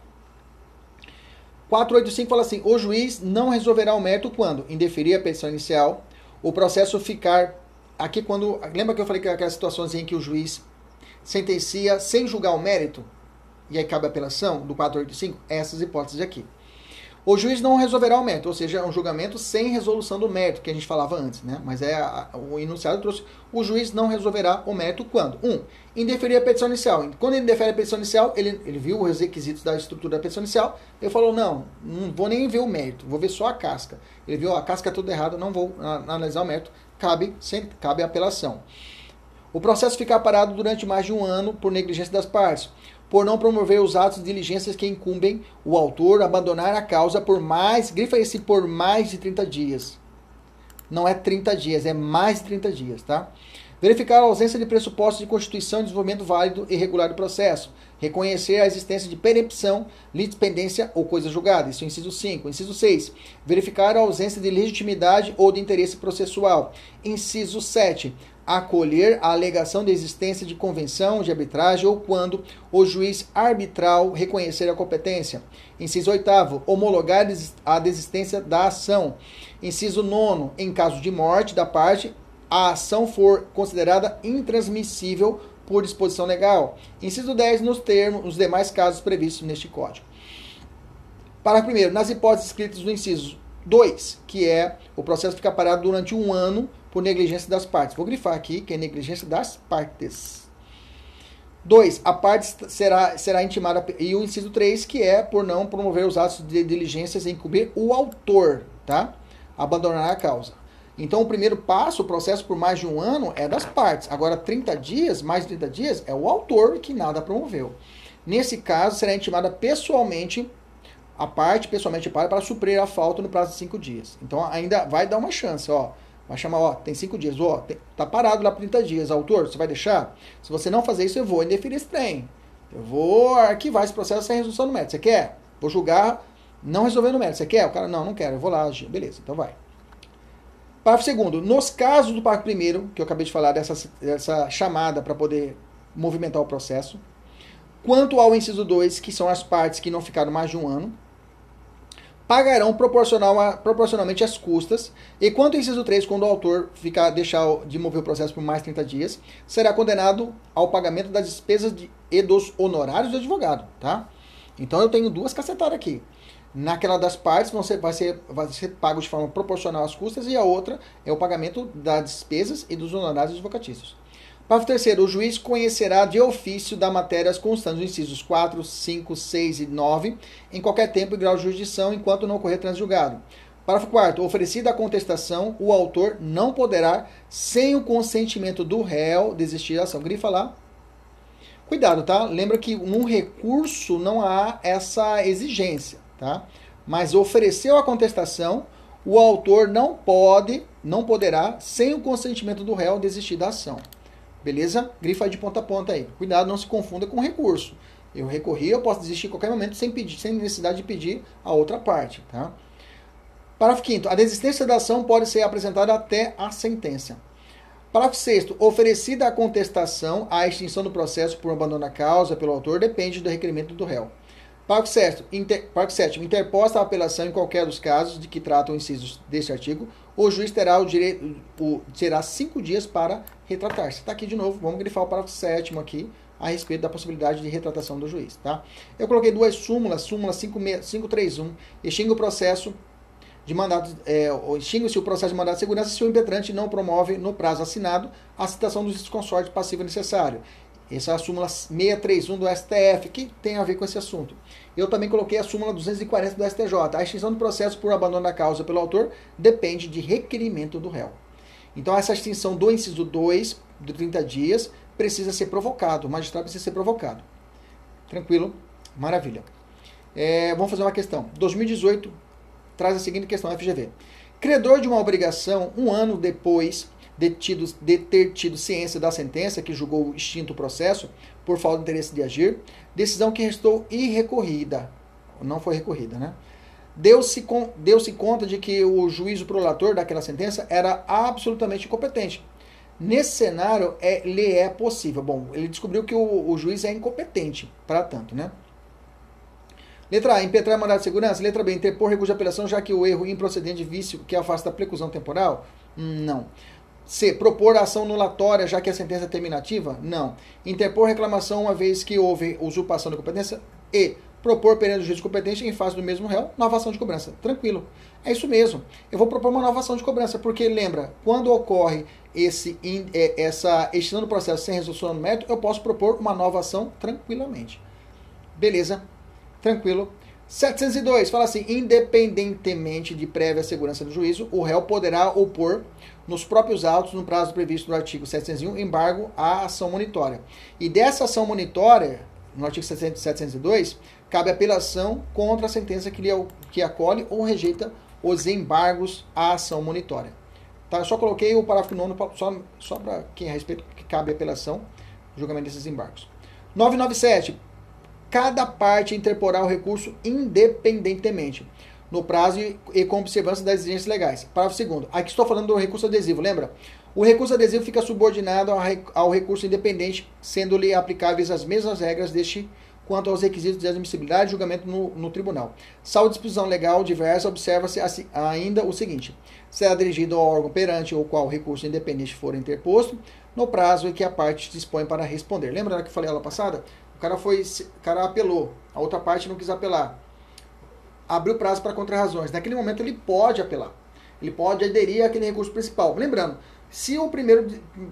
485 fala assim: o juiz não resolverá o mérito quando indeferir a petição inicial, o processo ficar aqui quando. Lembra que eu falei que aquelas situações em que o juiz sentencia sem julgar o mérito, e aí cabe a apelação do 485? Essas hipóteses aqui. O juiz não resolverá o mérito, ou seja, é um julgamento sem resolução do mérito, que a gente falava antes, né? Mas é a, o enunciado trouxe. O juiz não resolverá o mérito quando? Um, indeferir a petição inicial. Quando ele indefere a petição inicial, ele, ele viu os requisitos da estrutura da petição inicial, ele falou: não, não vou nem ver o mérito, vou ver só a casca. Ele viu a casca é tudo errado, não vou analisar o mérito, cabe, sem, cabe apelação. O processo ficar parado durante mais de um ano por negligência das partes por não promover os atos de diligências que incumbem o autor abandonar a causa por mais, grifa esse por mais de 30 dias. Não é 30 dias, é mais de 30 dias, tá? Verificar a ausência de pressupostos de constituição e desenvolvimento válido e regular do processo. Reconhecer a existência de perempção, litispendência ou coisa julgada. Isso é o inciso 5. Inciso 6. Verificar a ausência de legitimidade ou de interesse processual. Inciso 7 acolher a alegação de existência de convenção de arbitragem ou quando o juiz arbitral reconhecer a competência. Inciso 8 homologar a desistência da ação. Inciso 9 em caso de morte da parte, a ação for considerada intransmissível por disposição legal. Inciso 10 nos termos, nos demais casos previstos neste Código. Para primeiro, nas hipóteses escritas do inciso 2, que é o processo ficar parado durante um ano por negligência das partes. Vou grifar aqui que é negligência das partes. 2. A parte será, será intimada. E o inciso 3, que é por não promover os atos de diligências e encobrir o autor, tá? Abandonar a causa. Então, o primeiro passo, o processo por mais de um ano, é das partes. Agora, 30 dias, mais de 30 dias, é o autor que nada promoveu. Nesse caso, será intimada pessoalmente a parte, pessoalmente para, para suprir a falta no prazo de 5 dias. Então, ainda vai dar uma chance, ó. Vai chamar, ó, tem cinco dias, ó, tem, tá parado lá por 30 dias. Autor, você vai deixar? Se você não fazer isso, eu vou indeferir esse trem. Eu vou arquivar esse processo sem resolução no mérito. Você quer? Vou julgar não resolvendo o mérito. Você quer? O cara, não, não quero, eu vou lá agir. Beleza, então vai. Parágrafo segundo. Nos casos do parágrafo primeiro, que eu acabei de falar dessa, dessa chamada para poder movimentar o processo, quanto ao inciso 2, que são as partes que não ficaram mais de um ano, pagarão proporcional a, proporcionalmente as custas, e quanto ao inciso 3, quando o autor ficar, deixar de mover o processo por mais 30 dias, será condenado ao pagamento das despesas de, e dos honorários do advogado, tá? Então eu tenho duas cacetadas aqui. Naquela das partes vão ser, vai, ser, vai ser pago de forma proporcional às custas, e a outra é o pagamento das despesas e dos honorários advocatícios. Parágrafo terceiro, o juiz conhecerá de ofício da matéria as constantes dos incisos 4, 5, 6 e 9 em qualquer tempo e grau de jurisdição enquanto não ocorrer transjulgado. Parágrafo 4 oferecida a contestação, o autor não poderá, sem o consentimento do réu, desistir da ação. Grifa lá. Cuidado, tá? Lembra que num recurso não há essa exigência, tá? Mas ofereceu a contestação, o autor não pode, não poderá, sem o consentimento do réu, desistir da ação. Beleza? Grifa de ponta a ponta aí. Cuidado, não se confunda com recurso. Eu recorri, eu posso desistir em qualquer momento sem pedir, sem necessidade de pedir a outra parte, tá? Parágrafo 5 A desistência da ação pode ser apresentada até a sentença. Parágrafo 6 Oferecida a contestação, a extinção do processo por abandono da causa pelo autor depende do requerimento do réu. Parágrafo 7 Inter, parágrafo 7 Interposta a apelação em qualquer dos casos de que tratam incisos deste artigo, o juiz terá o direito, o, terá cinco dias para retratar-se. Está aqui de novo, vamos grifar o parágrafo 7 aqui, a respeito da possibilidade de retratação do juiz. Tá? Eu coloquei duas súmulas, súmula 531, extingue o processo de mandato, é, extingue-se o processo de mandato de segurança se o impetrante não promove no prazo assinado a citação dos consorte passivo necessário. Essa é a súmula 631 do STF, que tem a ver com esse assunto. Eu também coloquei a súmula 240 do STJ. A extinção do processo por abandono da causa pelo autor depende de requerimento do réu. Então, essa extinção do inciso 2, de 30 dias, precisa ser provocado. O magistrado precisa ser provocado. Tranquilo? Maravilha. É, vamos fazer uma questão. 2018 traz a seguinte questão, FGV. Credor de uma obrigação, um ano depois de, tido, de ter tido ciência da sentença que julgou o extinto processo por falta de interesse de agir, decisão que restou irrecorrida. Não foi recorrida, né? Deu-se deu conta de que o juízo prolator daquela sentença era absolutamente incompetente. Nesse cenário, é, lhe é possível. Bom, ele descobriu que o, o juiz é incompetente para tanto, né? Letra A, impetrar mandado de segurança. Letra B, interpor recurso de apelação, já que o erro improcedente de vício que afasta a preclusão temporal? Não. C. Propor ação nulatória, já que a sentença é terminativa? Não. Interpor reclamação uma vez que houve usurpação da competência? E. propor perante o juiz competente em face do mesmo réu, nova ação de cobrança. Tranquilo. É isso mesmo. Eu vou propor uma nova ação de cobrança, porque lembra, quando ocorre esse, é, essa extinção do processo sem resolução no mérito, eu posso propor uma nova ação tranquilamente. Beleza? Tranquilo. 702 fala assim: independentemente de prévia segurança do juízo, o réu poderá opor nos próprios autos, no prazo previsto no artigo 701, embargo à ação monitória. E dessa ação monitória, no artigo 702, cabe apelação contra a sentença que, lhe, que acolhe ou rejeita os embargos à ação monitória. Tá? Eu só coloquei o parágrafo 9 só, só para quem a respeito que cabe apelação, julgamento desses embargos. 997. Cada parte interporá o recurso independentemente, no prazo e com observância das exigências legais. Parágrafo 2. Aqui estou falando do recurso adesivo, lembra? O recurso adesivo fica subordinado ao recurso independente, sendo-lhe aplicáveis as mesmas regras deste quanto aos requisitos de admissibilidade e julgamento no, no tribunal. Salvo disposição legal diversa, observa-se ainda o seguinte: será dirigido ao órgão perante o qual o recurso independente for interposto, no prazo em que a parte dispõe para responder. Lembra que eu falei lá passada? O cara foi, o cara apelou, a outra parte não quis apelar. Abriu prazo para contrarrazões. Naquele momento ele pode apelar. Ele pode aderir àquele recurso principal. Lembrando, se o primeiro,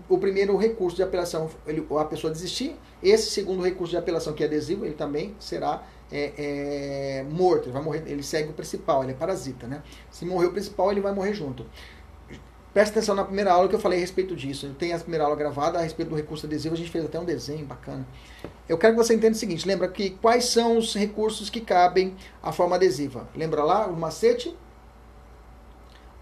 o primeiro recurso de apelação, ele, a pessoa desistir, esse segundo recurso de apelação, que é adesivo, ele também será é, é, morto. Ele vai morrer, ele segue o principal, ele é parasita, né? Se morrer o principal, ele vai morrer junto. Presta atenção na primeira aula que eu falei a respeito disso. Tenho a primeira aula gravada a respeito do recurso adesivo, a gente fez até um desenho bacana. Eu quero que você entenda o seguinte: lembra que quais são os recursos que cabem à forma adesiva? Lembra lá o macete?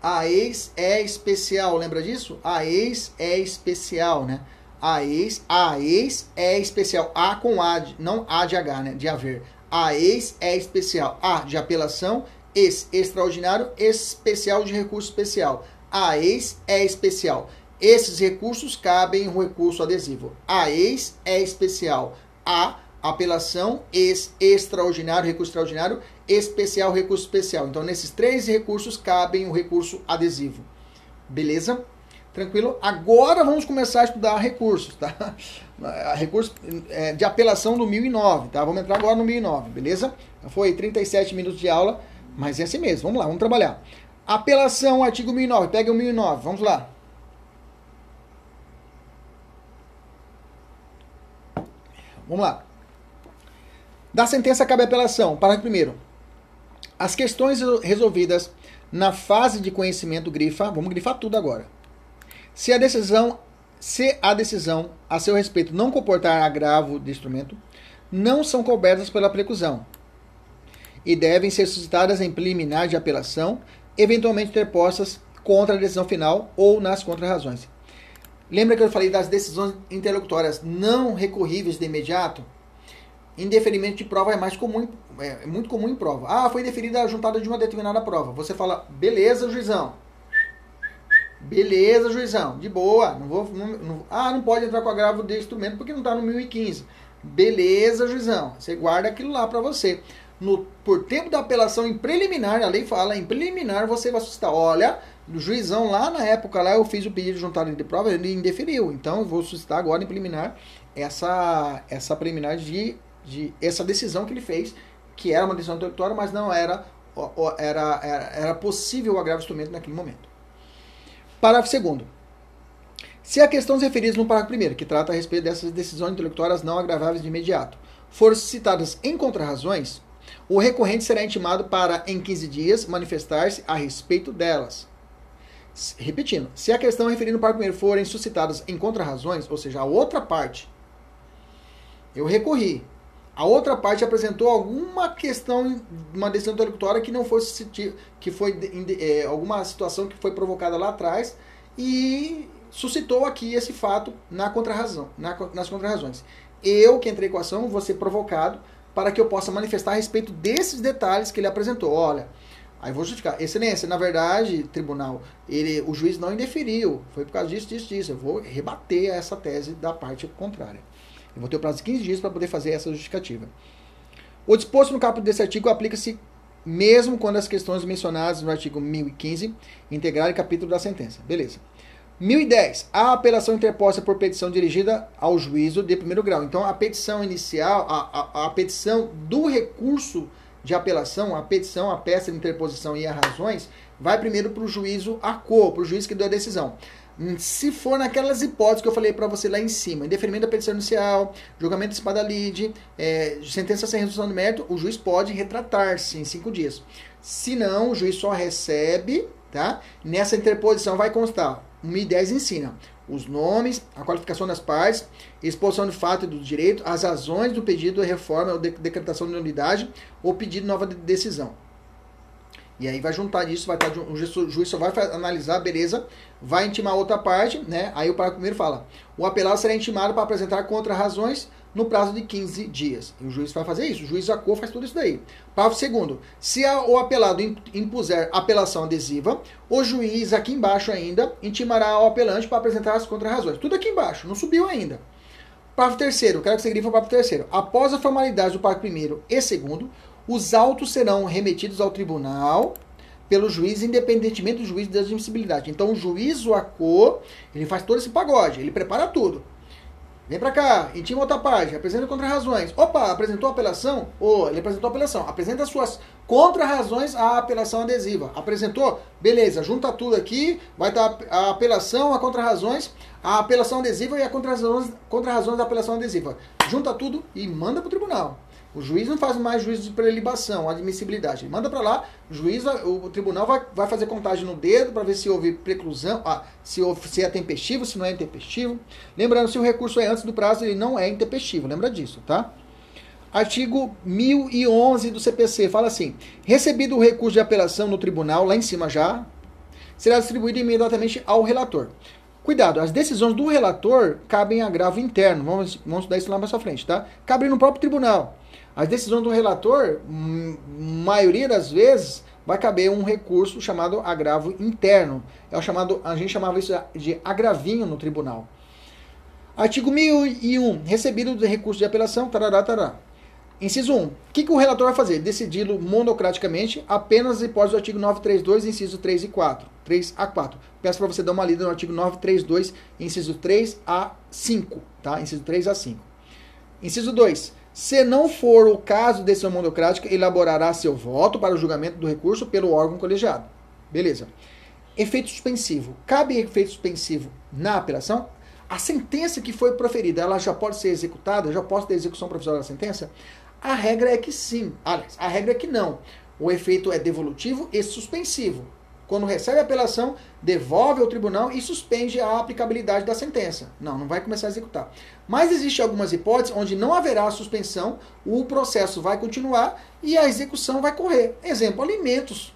A ex é especial, lembra disso? A ex é especial, né? A ex, a ex é especial. A com A, não A de H, né? De haver. A ex é especial. A de apelação, ex extraordinário, especial de recurso especial. A ex é especial. Esses recursos cabem no recurso adesivo. A ex é especial. A apelação, ex extraordinário, recurso extraordinário, especial, recurso especial. Então, nesses três recursos cabem o recurso adesivo. Beleza? Tranquilo? Agora vamos começar a estudar recursos, tá? Recurso é, de apelação do 1009, tá? Vamos entrar agora no 1009, beleza? Foi 37 minutos de aula, mas é assim mesmo. Vamos lá, vamos trabalhar. Apelação, artigo 1009. Pega o 1009, vamos lá. Vamos lá. Da sentença cabe apelação. Parágrafo primeiro. As questões resolvidas na fase de conhecimento grifa, vamos grifar tudo agora. Se a decisão, se a decisão a seu respeito não comportar agravo de instrumento, não são cobertas pela preclusão e devem ser suscitadas em preliminar de apelação, eventualmente interpostas contra a decisão final ou nas contrarrazões. Lembra que eu falei das decisões interlocutórias não recorríveis de imediato? Indeferimento de prova é mais comum, é muito comum em prova. Ah, foi deferida a juntada de uma determinada prova. Você fala, beleza, juizão. Beleza, juizão. De boa. Não vou, não, não, ah, não pode entrar com agravo de instrumento porque não está no 1015. Beleza, juizão. Você guarda aquilo lá para você. No, por tempo da apelação em preliminar, a lei fala, em preliminar você vai suscitar. Olha, o juizão lá na época lá eu fiz o pedido de juntada de prova, ele indeferiu. Então vou suscitar agora em preliminar essa, essa preliminar de de essa decisão que ele fez, que era uma decisão introdutória, mas não era, era, era, era possível o agravo instrumento naquele momento. Parágrafo 2 Se a questão referidas no parágrafo 1 que trata a respeito dessas decisões intelectuais não agraváveis de imediato, for citadas em contrarrazões, o recorrente será intimado para, em 15 dias, manifestar-se a respeito delas. Repetindo, se a questão referida no parágrafo 1 forem suscitadas em contrarrazões, ou seja, a outra parte, eu recorri, a outra parte apresentou alguma questão, uma decisão interlocutória que não fosse que foi é, alguma situação que foi provocada lá atrás e suscitou aqui esse fato na contrarrazão, na, nas contrarrazões. Eu que entrei com a ação vou ser provocado para que eu possa manifestar a respeito desses detalhes que ele apresentou. Olha, aí vou justificar. Excelência, na verdade, tribunal, ele, o juiz não indeferiu. Foi por causa disso, disso, disso. Eu vou rebater essa tese da parte contrária. Eu vou ter o prazo de 15 dias para poder fazer essa justificativa. O disposto no caput desse artigo aplica-se mesmo quando as questões mencionadas no artigo 1015 integrarem capítulo da sentença. Beleza. 1010. A apelação interposta por petição dirigida ao juízo de primeiro grau. Então, a petição inicial, a, a, a petição do recurso de apelação, a petição, a peça de interposição e as razões, vai primeiro para o juízo ACO, para o juiz que deu a decisão. Se for naquelas hipóteses que eu falei para você lá em cima, indeferimento da petição inicial, julgamento espada lide, é, sentença sem resolução do mérito, o juiz pode retratar-se em cinco dias. Se não, o juiz só recebe, tá? Nessa interposição vai constar, 1010 ensina os nomes, a qualificação das partes, exposição do fato e do direito, as razões do pedido de reforma ou de decretação de nulidade ou pedido de nova decisão. E aí vai juntar isso, vai estar, o juiz só vai analisar, beleza, vai intimar outra parte, né? Aí o parágrafo primeiro fala: o apelado será intimado para apresentar contra-razões no prazo de 15 dias. E o juiz vai fazer isso, o juiz Zacô faz tudo isso daí. Parágrafo segundo, se a, o apelado impuser apelação adesiva, o juiz aqui embaixo ainda intimará o apelante para apresentar as contra-razões. Tudo aqui embaixo, não subiu ainda. Parágrafo terceiro, quero que você grife o parágrafo terceiro. Após a formalidade do parágrafo primeiro e segundo, os autos serão remetidos ao tribunal pelo juiz, independentemente do juiz de admissibilidade. Então, o juiz, o ACO, ele faz todo esse pagode, ele prepara tudo. Vem pra cá, intima outra parte, apresenta contra-razões. Opa, apresentou apelação? Oh, ele apresentou apelação. Apresenta as suas contra-razões à apelação adesiva. Apresentou? Beleza, junta tudo aqui, vai estar a apelação, a contra-razões, a apelação adesiva e a contra da apelação adesiva. Junta tudo e manda pro tribunal. O juiz não faz mais juízo de prelibação, admissibilidade. Ele manda para lá, o juiz, o tribunal vai, vai fazer contagem no dedo para ver se houve preclusão, ah, se, houve, se é tempestivo, se não é intempestivo. Lembrando, se o recurso é antes do prazo, ele não é intempestivo. Lembra disso, tá? Artigo 1011 do CPC fala assim: recebido o recurso de apelação no tribunal, lá em cima já, será distribuído imediatamente ao relator. Cuidado, as decisões do relator cabem a agravo interno. Vamos, vamos estudar isso lá mais à frente, tá? Cabem no próprio tribunal. As decisões do relator, maioria das vezes, vai caber um recurso chamado agravo interno. É o chamado, a gente chamava isso de agravinho no tribunal. Artigo 1001. Recebido de recurso de apelação, tarará, tarará. Inciso 1. O que, que o relator vai fazer? Decidi-lo monocraticamente apenas as hipóteses do artigo 932, inciso 3 e 4. 3 a 4. Peço para você dar uma lida no artigo 932, inciso 3 a 5. Tá? Inciso 3 a 5. Inciso 2. Se não for o caso de decisão monocrática, elaborará seu voto para o julgamento do recurso pelo órgão colegiado. Beleza. Efeito suspensivo. Cabe efeito suspensivo na apelação? A sentença que foi proferida, ela já pode ser executada? Já posso ter execução provisória da sentença? A regra é que sim. Aliás, a regra é que não. O efeito é devolutivo e suspensivo quando recebe a apelação, devolve ao tribunal e suspende a aplicabilidade da sentença. Não, não vai começar a executar. Mas existem algumas hipóteses onde não haverá suspensão, o processo vai continuar e a execução vai correr. Exemplo, alimentos.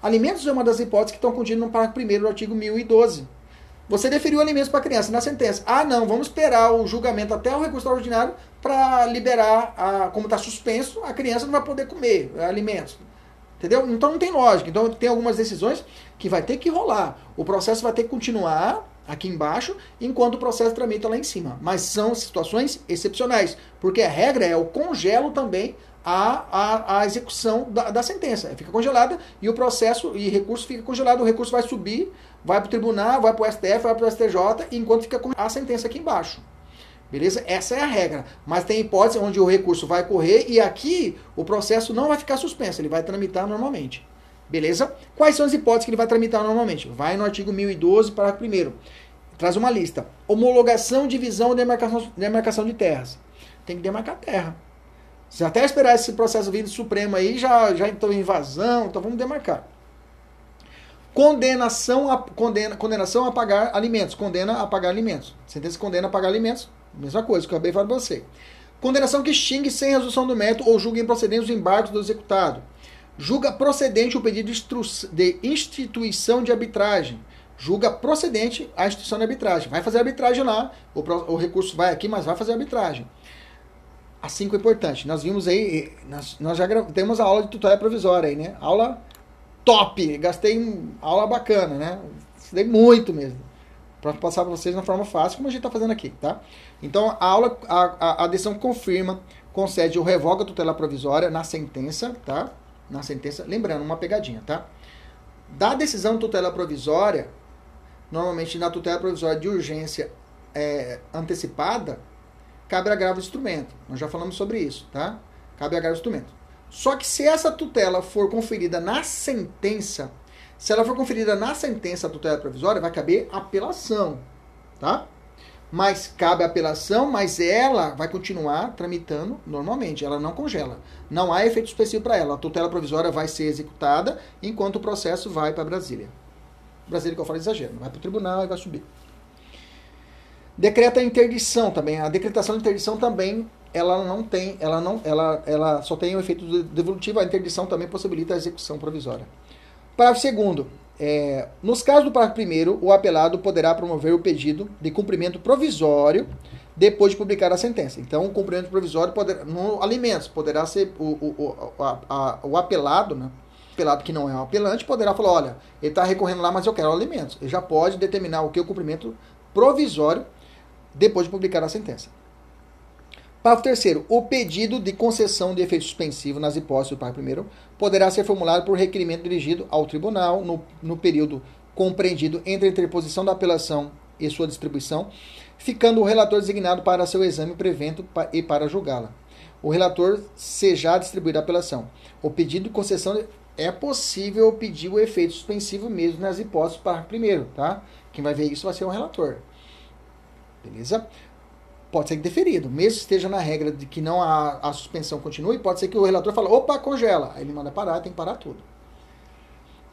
Alimentos é uma das hipóteses que estão contidas no parágrafo 1 do artigo 1012. Você deferiu alimentos para a criança na sentença. Ah, não, vamos esperar o julgamento até o recurso ordinário para liberar, a, como está suspenso, a criança não vai poder comer alimentos. Entendeu? Então não tem lógica. Então tem algumas decisões que vai ter que rolar. O processo vai ter que continuar aqui embaixo, enquanto o processo tramita lá em cima. Mas são situações excepcionais, porque a regra é o congelo também a, a, a execução da, da sentença. Fica congelada e o processo e recurso fica congelado, o recurso vai subir, vai para o tribunal, vai para o STF, vai para o STJ, enquanto fica a sentença aqui embaixo. Beleza? Essa é a regra. Mas tem hipótese onde o recurso vai correr e aqui o processo não vai ficar suspenso, ele vai tramitar normalmente. Beleza? Quais são as hipóteses que ele vai tramitar normalmente? Vai no artigo 1012, parágrafo 1. Traz uma lista. Homologação, divisão demarcação, demarcação de terras. Tem que demarcar terra. Se até esperar esse processo vir do Supremo aí, já, já entrou em invasão, então vamos demarcar. Condenação a, condena, condenação a pagar alimentos. Condena a pagar alimentos. Sentença condena a pagar alimentos. Mesma coisa que eu acabei de falar para você. Condenação que extingue sem resolução do mérito ou julga improcedente os embargos do executado. Julga procedente o pedido de instituição de arbitragem. Julga procedente a instituição de arbitragem. Vai fazer arbitragem lá. O, o recurso vai aqui, mas vai fazer arbitragem. A cinco é importante. Nós vimos aí, nós, nós já temos a aula de tutela provisória aí, né? Aula top. Gastei aula bacana, né? Estudei muito mesmo para passar para vocês na forma fácil, como a gente está fazendo aqui, tá? Então, a aula, a, a, decisão confirma, concede ou revoga a tutela provisória na sentença, tá? Na sentença, lembrando, uma pegadinha, tá? Da decisão de tutela provisória, normalmente na tutela provisória de urgência é, antecipada, cabe agravo do instrumento. Nós já falamos sobre isso, tá? Cabe agravo do instrumento. Só que se essa tutela for conferida na sentença, se ela for conferida na sentença tutela provisória, vai caber apelação, tá? Mas cabe apelação, mas ela vai continuar tramitando normalmente, ela não congela. Não há efeito específico para ela. A tutela provisória vai ser executada enquanto o processo vai para Brasília. Brasília que eu falo exagero, vai para o tribunal e vai subir. Decreta a interdição também. A decretação de interdição também ela não tem, ela não, ela, ela só tem o efeito devolutivo. A interdição também possibilita a execução provisória. Parágrafo segundo. É, nos casos do parágrafo primeiro, o apelado poderá promover o pedido de cumprimento provisório depois de publicar a sentença. Então, o cumprimento provisório no alimentos poderá ser o, o, o, a, a, o apelado, né? apelado que não é um apelante, poderá falar, olha, ele está recorrendo lá, mas eu quero alimentos. Ele já pode determinar o que é o cumprimento provisório depois de publicar a sentença. Parágrafo terceiro, o pedido de concessão de efeito suspensivo nas hipóteses do parágrafo primeiro poderá ser formulado por requerimento dirigido ao tribunal no, no período compreendido entre a interposição da apelação e sua distribuição, ficando o relator designado para seu exame prevento e para julgá-la. O relator seja distribuir a apelação. O pedido de concessão é possível pedir o efeito suspensivo mesmo nas hipóteses do parágrafo primeiro, tá? Quem vai ver isso vai ser o relator. Beleza? Pode ser deferido, mesmo que esteja na regra de que não a, a suspensão continue, pode ser que o relator fale, opa, congela. Aí ele manda parar, tem que parar tudo.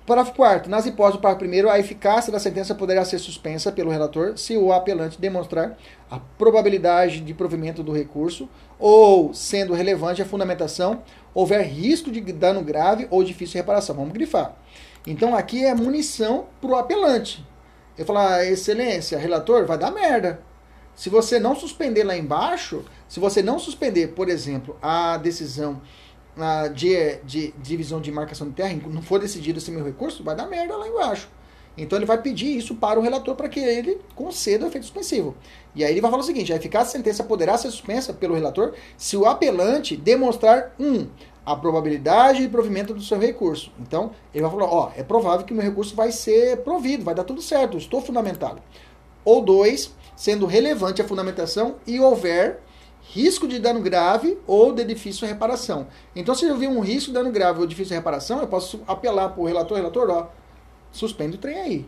Parágrafo 4 Nas hipóteses do parágrafo 1 a eficácia da sentença poderá ser suspensa pelo relator se o apelante demonstrar a probabilidade de provimento do recurso ou, sendo relevante a fundamentação, houver risco de dano grave ou difícil reparação. Vamos grifar. Então aqui é munição para o apelante. Eu falar, ah, excelência, relator, vai dar merda. Se você não suspender lá embaixo, se você não suspender, por exemplo, a decisão uh, de, de, divisão de marcação de terra, não for decidido esse meu recurso, vai dar merda lá embaixo. Então ele vai pedir isso para o relator para que ele conceda o efeito suspensivo. E aí ele vai falar o seguinte: a eficácia da sentença poderá ser suspensa pelo relator se o apelante demonstrar um a probabilidade de provimento do seu recurso. Então, ele vai falar, ó, é provável que o meu recurso vai ser provido, vai dar tudo certo, estou fundamentado. Ou dois, sendo relevante a fundamentação e houver risco de dano grave ou de difícil reparação. Então, se eu vi um risco de dano grave ou difícil reparação, eu posso apelar para o relator, relator, ó, suspende o trem aí.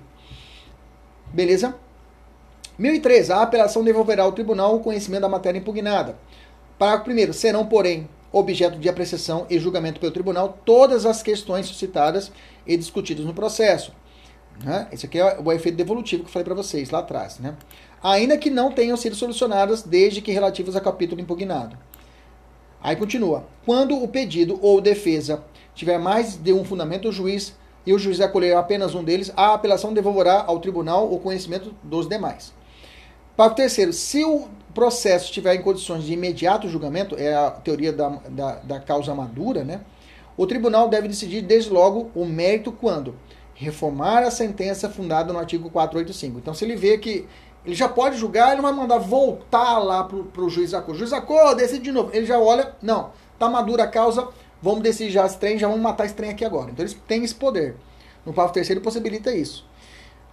Beleza? 1003. A apelação devolverá ao tribunal o conhecimento da matéria impugnada. Parágrafo 1. Serão, porém, objeto de apreciação e julgamento pelo tribunal todas as questões suscitadas e discutidas no processo. Né? Esse aqui é o efeito devolutivo que eu falei para vocês lá atrás. Né? Ainda que não tenham sido solucionadas desde que relativas ao capítulo impugnado. Aí continua. Quando o pedido ou defesa tiver mais de um fundamento, o juiz e o juiz acolher apenas um deles, a apelação devolverá ao tribunal o conhecimento dos demais. Parágrafo terceiro, se o processo estiver em condições de imediato julgamento, é a teoria da, da, da causa madura, né? O tribunal deve decidir desde logo o mérito quando reformar a sentença fundada no artigo 485. Então, se ele vê que ele já pode julgar, ele não vai mandar voltar lá pro, pro juiz acordo. Juiz acordo, decide de novo. Ele já olha, não, tá madura a causa, vamos decidir já esse trem, já vamos matar esse trem aqui agora. Então eles têm esse poder. No parágrafo terceiro possibilita isso.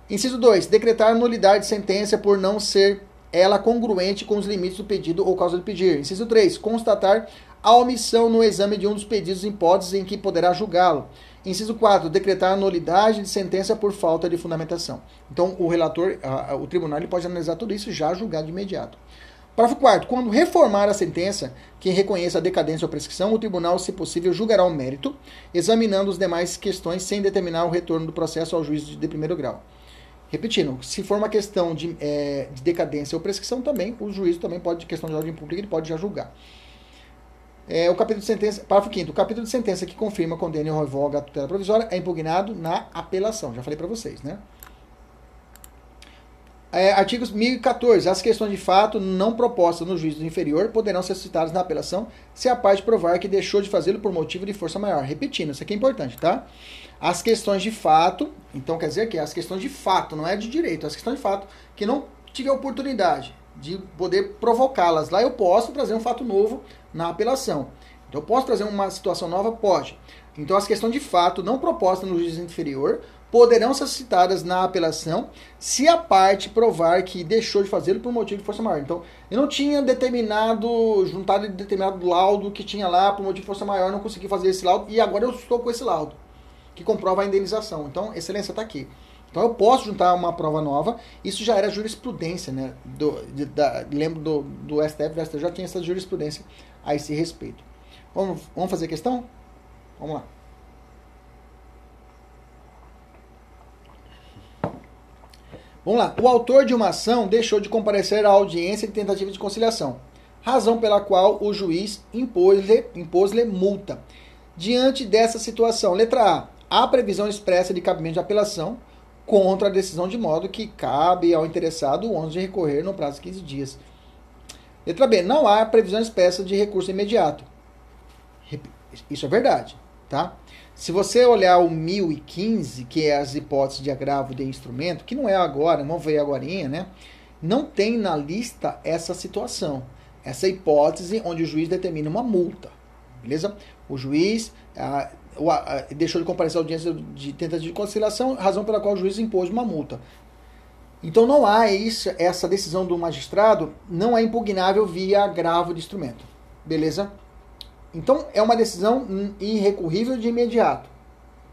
Inciso 2. Decretar nulidade de sentença por não ser ela congruente com os limites do pedido ou causa do pedir. Inciso 3. Constatar a omissão no exame de um dos pedidos em hipóteses em que poderá julgá-lo. Inciso 4. Decretar a nulidade de sentença por falta de fundamentação. Então, o relator, a, o tribunal, ele pode analisar tudo isso e já julgar de imediato. Parágrafo 4. Quando reformar a sentença que reconheça a decadência ou prescrição, o tribunal, se possível, julgará o mérito, examinando as demais questões sem determinar o retorno do processo ao juiz de primeiro grau. Repetindo, se for uma questão de, é, de decadência ou prescrição, também o juiz também pode, questão de ordem pública, ele pode já julgar. É, o capítulo de sentença, parágrafo 5 o capítulo de sentença que confirma, condena ou revoga a tutela provisória é impugnado na apelação. Já falei para vocês, né? É, artigos 1014. As questões de fato não propostas no juízo inferior poderão ser citadas na apelação se a parte provar que deixou de fazê-lo por motivo de força maior. Repetindo, isso aqui é importante, tá? As questões de fato, então quer dizer que as questões de fato, não é de direito, as questões de fato que não tive a oportunidade de poder provocá-las. Lá eu posso trazer um fato novo na apelação. Então eu posso trazer uma situação nova? Pode. Então as questões de fato não propostas no juízo inferior poderão ser citadas na apelação se a parte provar que deixou de fazê-lo por motivo de força maior. Então, eu não tinha determinado, juntado determinado laudo que tinha lá por motivo de força maior, não consegui fazer esse laudo e agora eu estou com esse laudo que comprova a indenização. Então, excelência está aqui. Então eu posso juntar uma prova nova. Isso já era jurisprudência, né? Do, de, da, lembro do, do STF, do STF já tinha essa jurisprudência a esse respeito. Vamos, vamos fazer questão? Vamos lá. Vamos lá. O autor de uma ação deixou de comparecer à audiência de tentativa de conciliação, razão pela qual o juiz impôs-lhe impôs multa. Diante dessa situação, letra A, há previsão expressa de cabimento de apelação contra a decisão de modo que cabe ao interessado o ônus de recorrer no prazo de 15 dias. Letra B, não há previsão expressa de recurso imediato. Isso é verdade, tá? Se você olhar o 1015, que é as hipóteses de agravo de instrumento, que não é agora, vamos ver agora, né? Não tem na lista essa situação. Essa hipótese onde o juiz determina uma multa. Beleza? O juiz deixou de comparecer à audiência de tentativa de conciliação, razão pela qual o juiz impôs uma multa. Então não há isso, essa decisão do magistrado não é impugnável via agravo de instrumento. Beleza? Então, é uma decisão irrecorrível de imediato.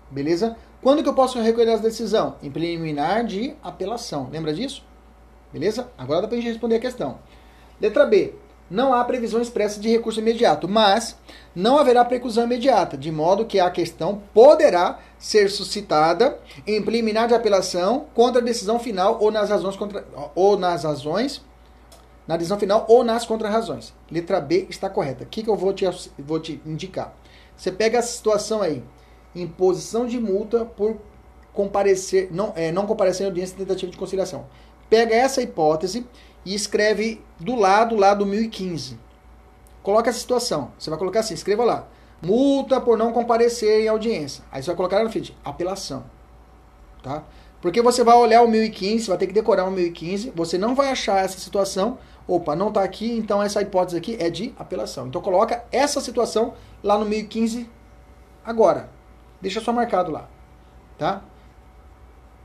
Beleza? Quando que eu posso recorrer essa decisão? Em preliminar de apelação. Lembra disso? Beleza? Agora dá para a gente responder a questão. Letra B. Não há previsão expressa de recurso imediato, mas não haverá preclusão imediata, de modo que a questão poderá ser suscitada em preliminar de apelação contra a decisão final ou nas razões, contra, ou nas razões na decisão final ou nas contrarrazões. Letra B está correta. O que, que eu vou te, vou te indicar? Você pega a situação aí, imposição de multa por comparecer, não, é, não comparecer em audiência tentativa de conciliação. Pega essa hipótese e escreve do lado lá do 1015. Coloca essa situação. Você vai colocar assim, escreva lá. Multa por não comparecer em audiência. Aí você vai colocar lá no feed, apelação. Tá? Porque você vai olhar o 1015, vai ter que decorar o 1015, você não vai achar essa situação Opa, não está aqui, então essa hipótese aqui é de apelação. Então coloca essa situação lá no 1015 agora. Deixa só marcado lá, tá?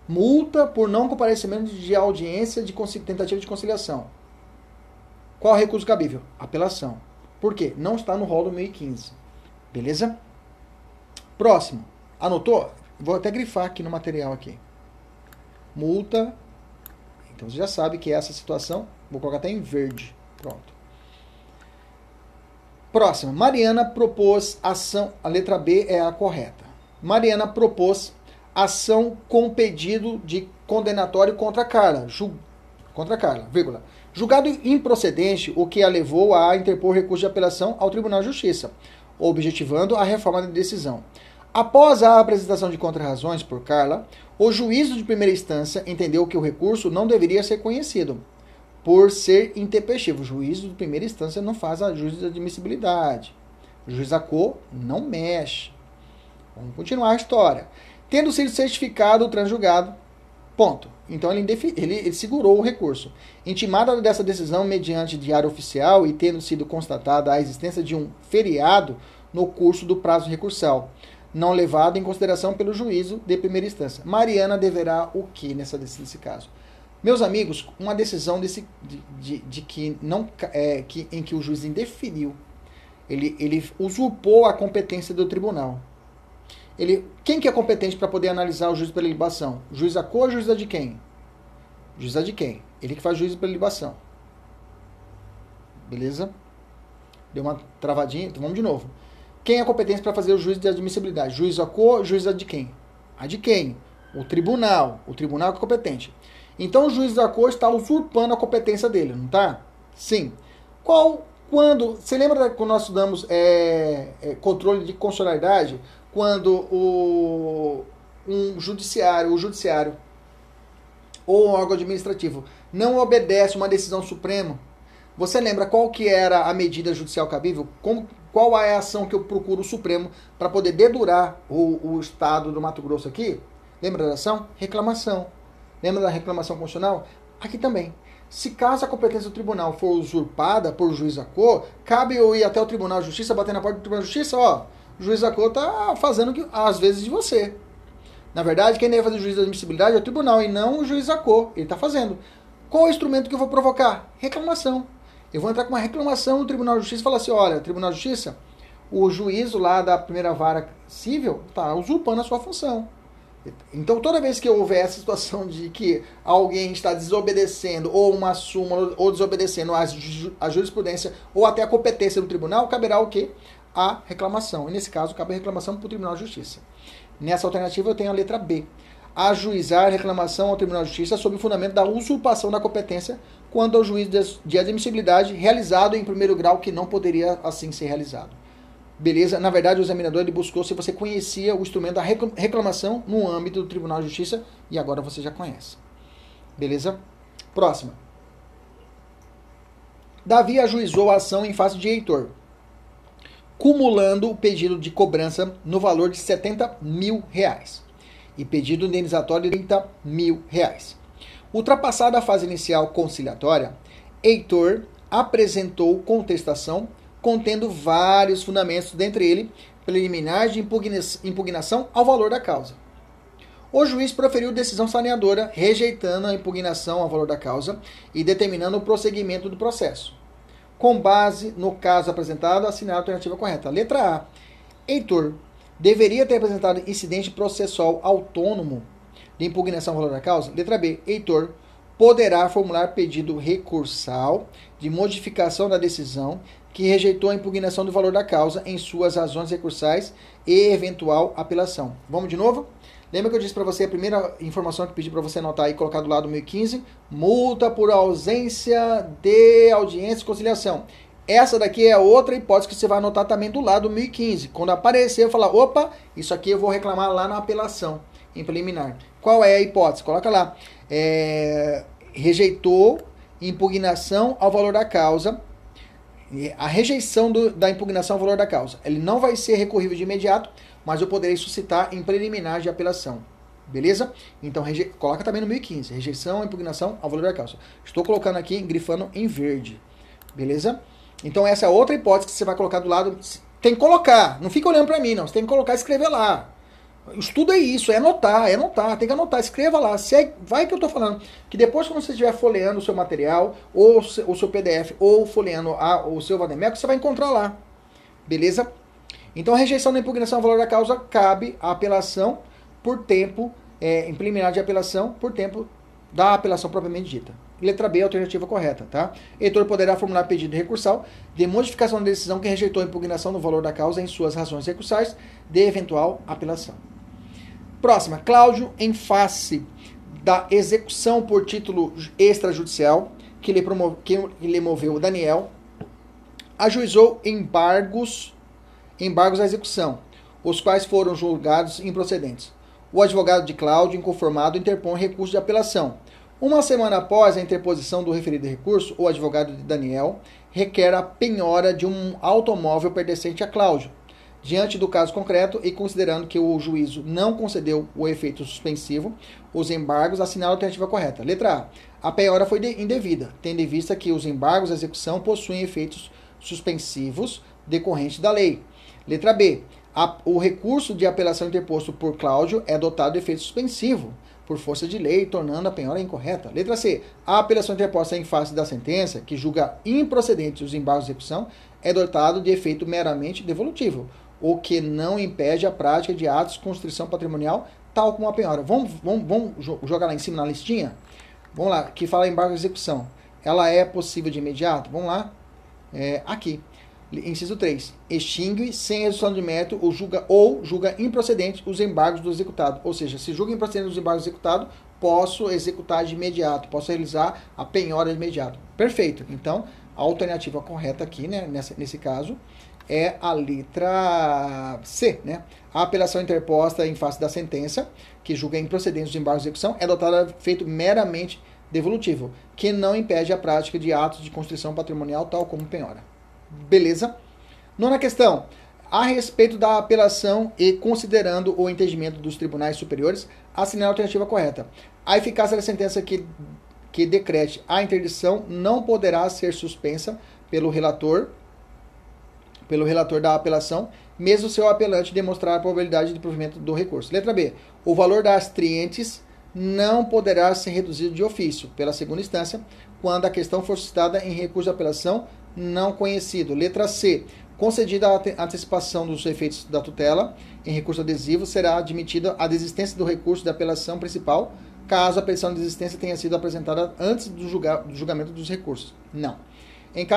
Multa por não comparecimento de audiência de tentativa de conciliação. Qual recurso cabível? Apelação. Por quê? Não está no rol do 1015. Beleza? Próximo. Anotou? Vou até grifar aqui no material aqui. Multa. Então você já sabe que é essa situação Vou colocar até em verde. Pronto. Próximo. Mariana propôs ação. A letra B é a correta. Mariana propôs ação com pedido de condenatório contra Carla. Ju, contra Carla, vírgula. Julgado improcedente, o que a levou a interpor recurso de apelação ao Tribunal de Justiça, objetivando a reforma da decisão. Após a apresentação de contrarrazões por Carla, o juízo de primeira instância entendeu que o recurso não deveria ser conhecido por ser intempestivo. O juízo de primeira instância não faz a juízo de admissibilidade. O juiz da cor não mexe. Vamos continuar a história. Tendo sido certificado o transjugado, ponto. Então ele, ele, ele segurou o recurso. Intimada dessa decisão mediante diário oficial e tendo sido constatada a existência de um feriado no curso do prazo recursal, não levado em consideração pelo juízo de primeira instância. Mariana deverá o que nessa, nesse caso? Meus amigos, uma decisão desse, de, de, de que não é, que, em que o juiz indeferiu, ele, ele usurpou a competência do tribunal. Ele, quem que é competente para poder analisar o juiz pela libação? Juiz da cor ou juiz de quem? Juiz de quem? Ele que faz juízo pela libação. Beleza? Deu uma travadinha, então vamos de novo. Quem é competente para fazer o juízo de admissibilidade? Juiz da cor, juiz de quem? A de quem? O tribunal. O tribunal é competente. Então o juiz da corte está usurpando a competência dele, não tá? Sim. Qual, quando, você lembra quando nós estudamos é, é, controle de constitucionalidade? Quando o, um judiciário, o judiciário ou um órgão administrativo não obedece uma decisão suprema, você lembra qual que era a medida judicial cabível? Como, qual é a ação que eu procuro o Supremo para poder dedurar o, o Estado do Mato Grosso aqui? Lembra da ação? Reclamação. Lembra da reclamação constitucional? Aqui também. Se caso a competência do tribunal for usurpada por juiz cor, cabe eu ir até o Tribunal de Justiça, bater na porta do Tribunal de Justiça, ó, o juiz da cor tá fazendo que, às vezes de você. Na verdade, quem deve fazer o juízo da admissibilidade é o tribunal e não o juiz da cor. Ele está fazendo. Qual é o instrumento que eu vou provocar? Reclamação. Eu vou entrar com uma reclamação no Tribunal de Justiça e falar assim: olha, Tribunal de Justiça, o juízo lá da primeira vara civil está usurpando a sua função. Então, toda vez que houver essa situação de que alguém está desobedecendo ou uma súmula ou desobedecendo a, a jurisprudência ou até a competência do tribunal, caberá o quê? A reclamação. E nesse caso, cabe a reclamação para o Tribunal de Justiça. Nessa alternativa, eu tenho a letra B. Ajuizar reclamação ao Tribunal de Justiça sob o fundamento da usurpação da competência quando ao juízo de admissibilidade realizado em primeiro grau que não poderia assim ser realizado. Beleza? Na verdade, o examinador ele buscou se você conhecia o instrumento da reclamação no âmbito do Tribunal de Justiça e agora você já conhece. Beleza? Próxima. Davi ajuizou a ação em face de Heitor, cumulando o pedido de cobrança no valor de 70 mil reais e pedido indenizatório de 30 mil reais. Ultrapassada a fase inicial conciliatória, Heitor apresentou contestação contendo vários fundamentos, dentre ele preliminares de impugnação ao valor da causa. O juiz proferiu decisão saneadora, rejeitando a impugnação ao valor da causa e determinando o prosseguimento do processo. Com base no caso apresentado, assinar a alternativa correta. Letra A. Heitor deveria ter apresentado incidente processual autônomo de impugnação ao valor da causa. Letra B. Heitor poderá formular pedido recursal de modificação da decisão que rejeitou a impugnação do valor da causa em suas razões recursais e eventual apelação. Vamos de novo? Lembra que eu disse para você a primeira informação que pedi para você anotar aí, colocar do lado 1015? Multa por ausência de audiência e conciliação. Essa daqui é outra hipótese que você vai anotar também do lado 1015. Quando aparecer, eu falar, opa, isso aqui eu vou reclamar lá na apelação, em preliminar. Qual é a hipótese? Coloca lá. É, rejeitou impugnação ao valor da causa a rejeição do, da impugnação ao valor da causa. Ele não vai ser recorrível de imediato, mas eu poderei suscitar em preliminar de apelação. Beleza? Então, reje... coloca também no 1015. Rejeição, impugnação ao valor da causa. Estou colocando aqui, grifando em verde. Beleza? Então, essa é outra hipótese que você vai colocar do lado. Tem que colocar. Não fica olhando para mim, não. Você tem que colocar e escrever lá. Estudo é isso, é anotar, é anotar, tem que anotar, escreva lá. Segue, vai que eu estou falando. Que depois, quando você estiver folheando o seu material, ou o seu PDF, ou folheando a, o seu Vademeco, você vai encontrar lá. Beleza? Então, a rejeição da impugnação ao valor da causa cabe à apelação por tempo, é, em preliminar de apelação, por tempo da apelação propriamente dita. Letra B, alternativa correta, tá? Heitor poderá formular pedido recursal de modificação da decisão que rejeitou a impugnação do valor da causa em suas razões recursais de eventual apelação. Próxima, Cláudio, em face da execução por título extrajudicial que lhe, promove, que lhe moveu Daniel, ajuizou embargos, embargos à execução, os quais foram julgados improcedentes. O advogado de Cláudio, inconformado, interpõe recurso de apelação. Uma semana após a interposição do referido recurso, o advogado de Daniel requer a penhora de um automóvel pertencente a Cláudio, Diante do caso concreto e considerando que o juízo não concedeu o efeito suspensivo, os embargos assinalam a alternativa correta. Letra A. A penhora foi indevida, tendo em vista que os embargos à execução possuem efeitos suspensivos decorrentes da lei. Letra B. A, o recurso de apelação interposto por Cláudio é dotado de efeito suspensivo, por força de lei, tornando a penhora incorreta. Letra C. A apelação interposta em face da sentença, que julga improcedentes os embargos de execução, é dotado de efeito meramente devolutivo, o que não impede a prática de atos de constrição patrimonial, tal como a penhora. Vamos, vamos, vamos jogar lá em cima na listinha? Vamos lá, que fala embargo de execução. Ela é possível de imediato? Vamos lá. É, aqui. Inciso 3. Extingue sem execução de mérito ou julga, ou julga improcedente os embargos do executado. Ou seja, se julga improcedente os embargos do executado, posso executar de imediato, posso realizar a penhora de imediato. Perfeito. Então, a alternativa correta aqui, né, nessa, nesse caso, é a letra C, né? A apelação interposta em face da sentença, que julga improcedente os embargos de execução, é adotada de feito meramente devolutivo, que não impede a prática de atos de constrição patrimonial, tal como penhora. Beleza? Nona questão. A respeito da apelação e considerando o entendimento dos tribunais superiores, assinale a alternativa correta. A eficácia da sentença que, que decrete a interdição não poderá ser suspensa pelo relator pelo relator da apelação, mesmo se o apelante demonstrar a probabilidade de provimento do recurso. Letra B. O valor das trientes não poderá ser reduzido de ofício pela segunda instância quando a questão for citada em recurso de apelação não conhecido. Letra C. Concedida a antecipação dos efeitos da tutela em recurso adesivo, será admitida a desistência do recurso de apelação principal, caso a petição de desistência tenha sido apresentada antes do, julga do julgamento dos recursos. Não.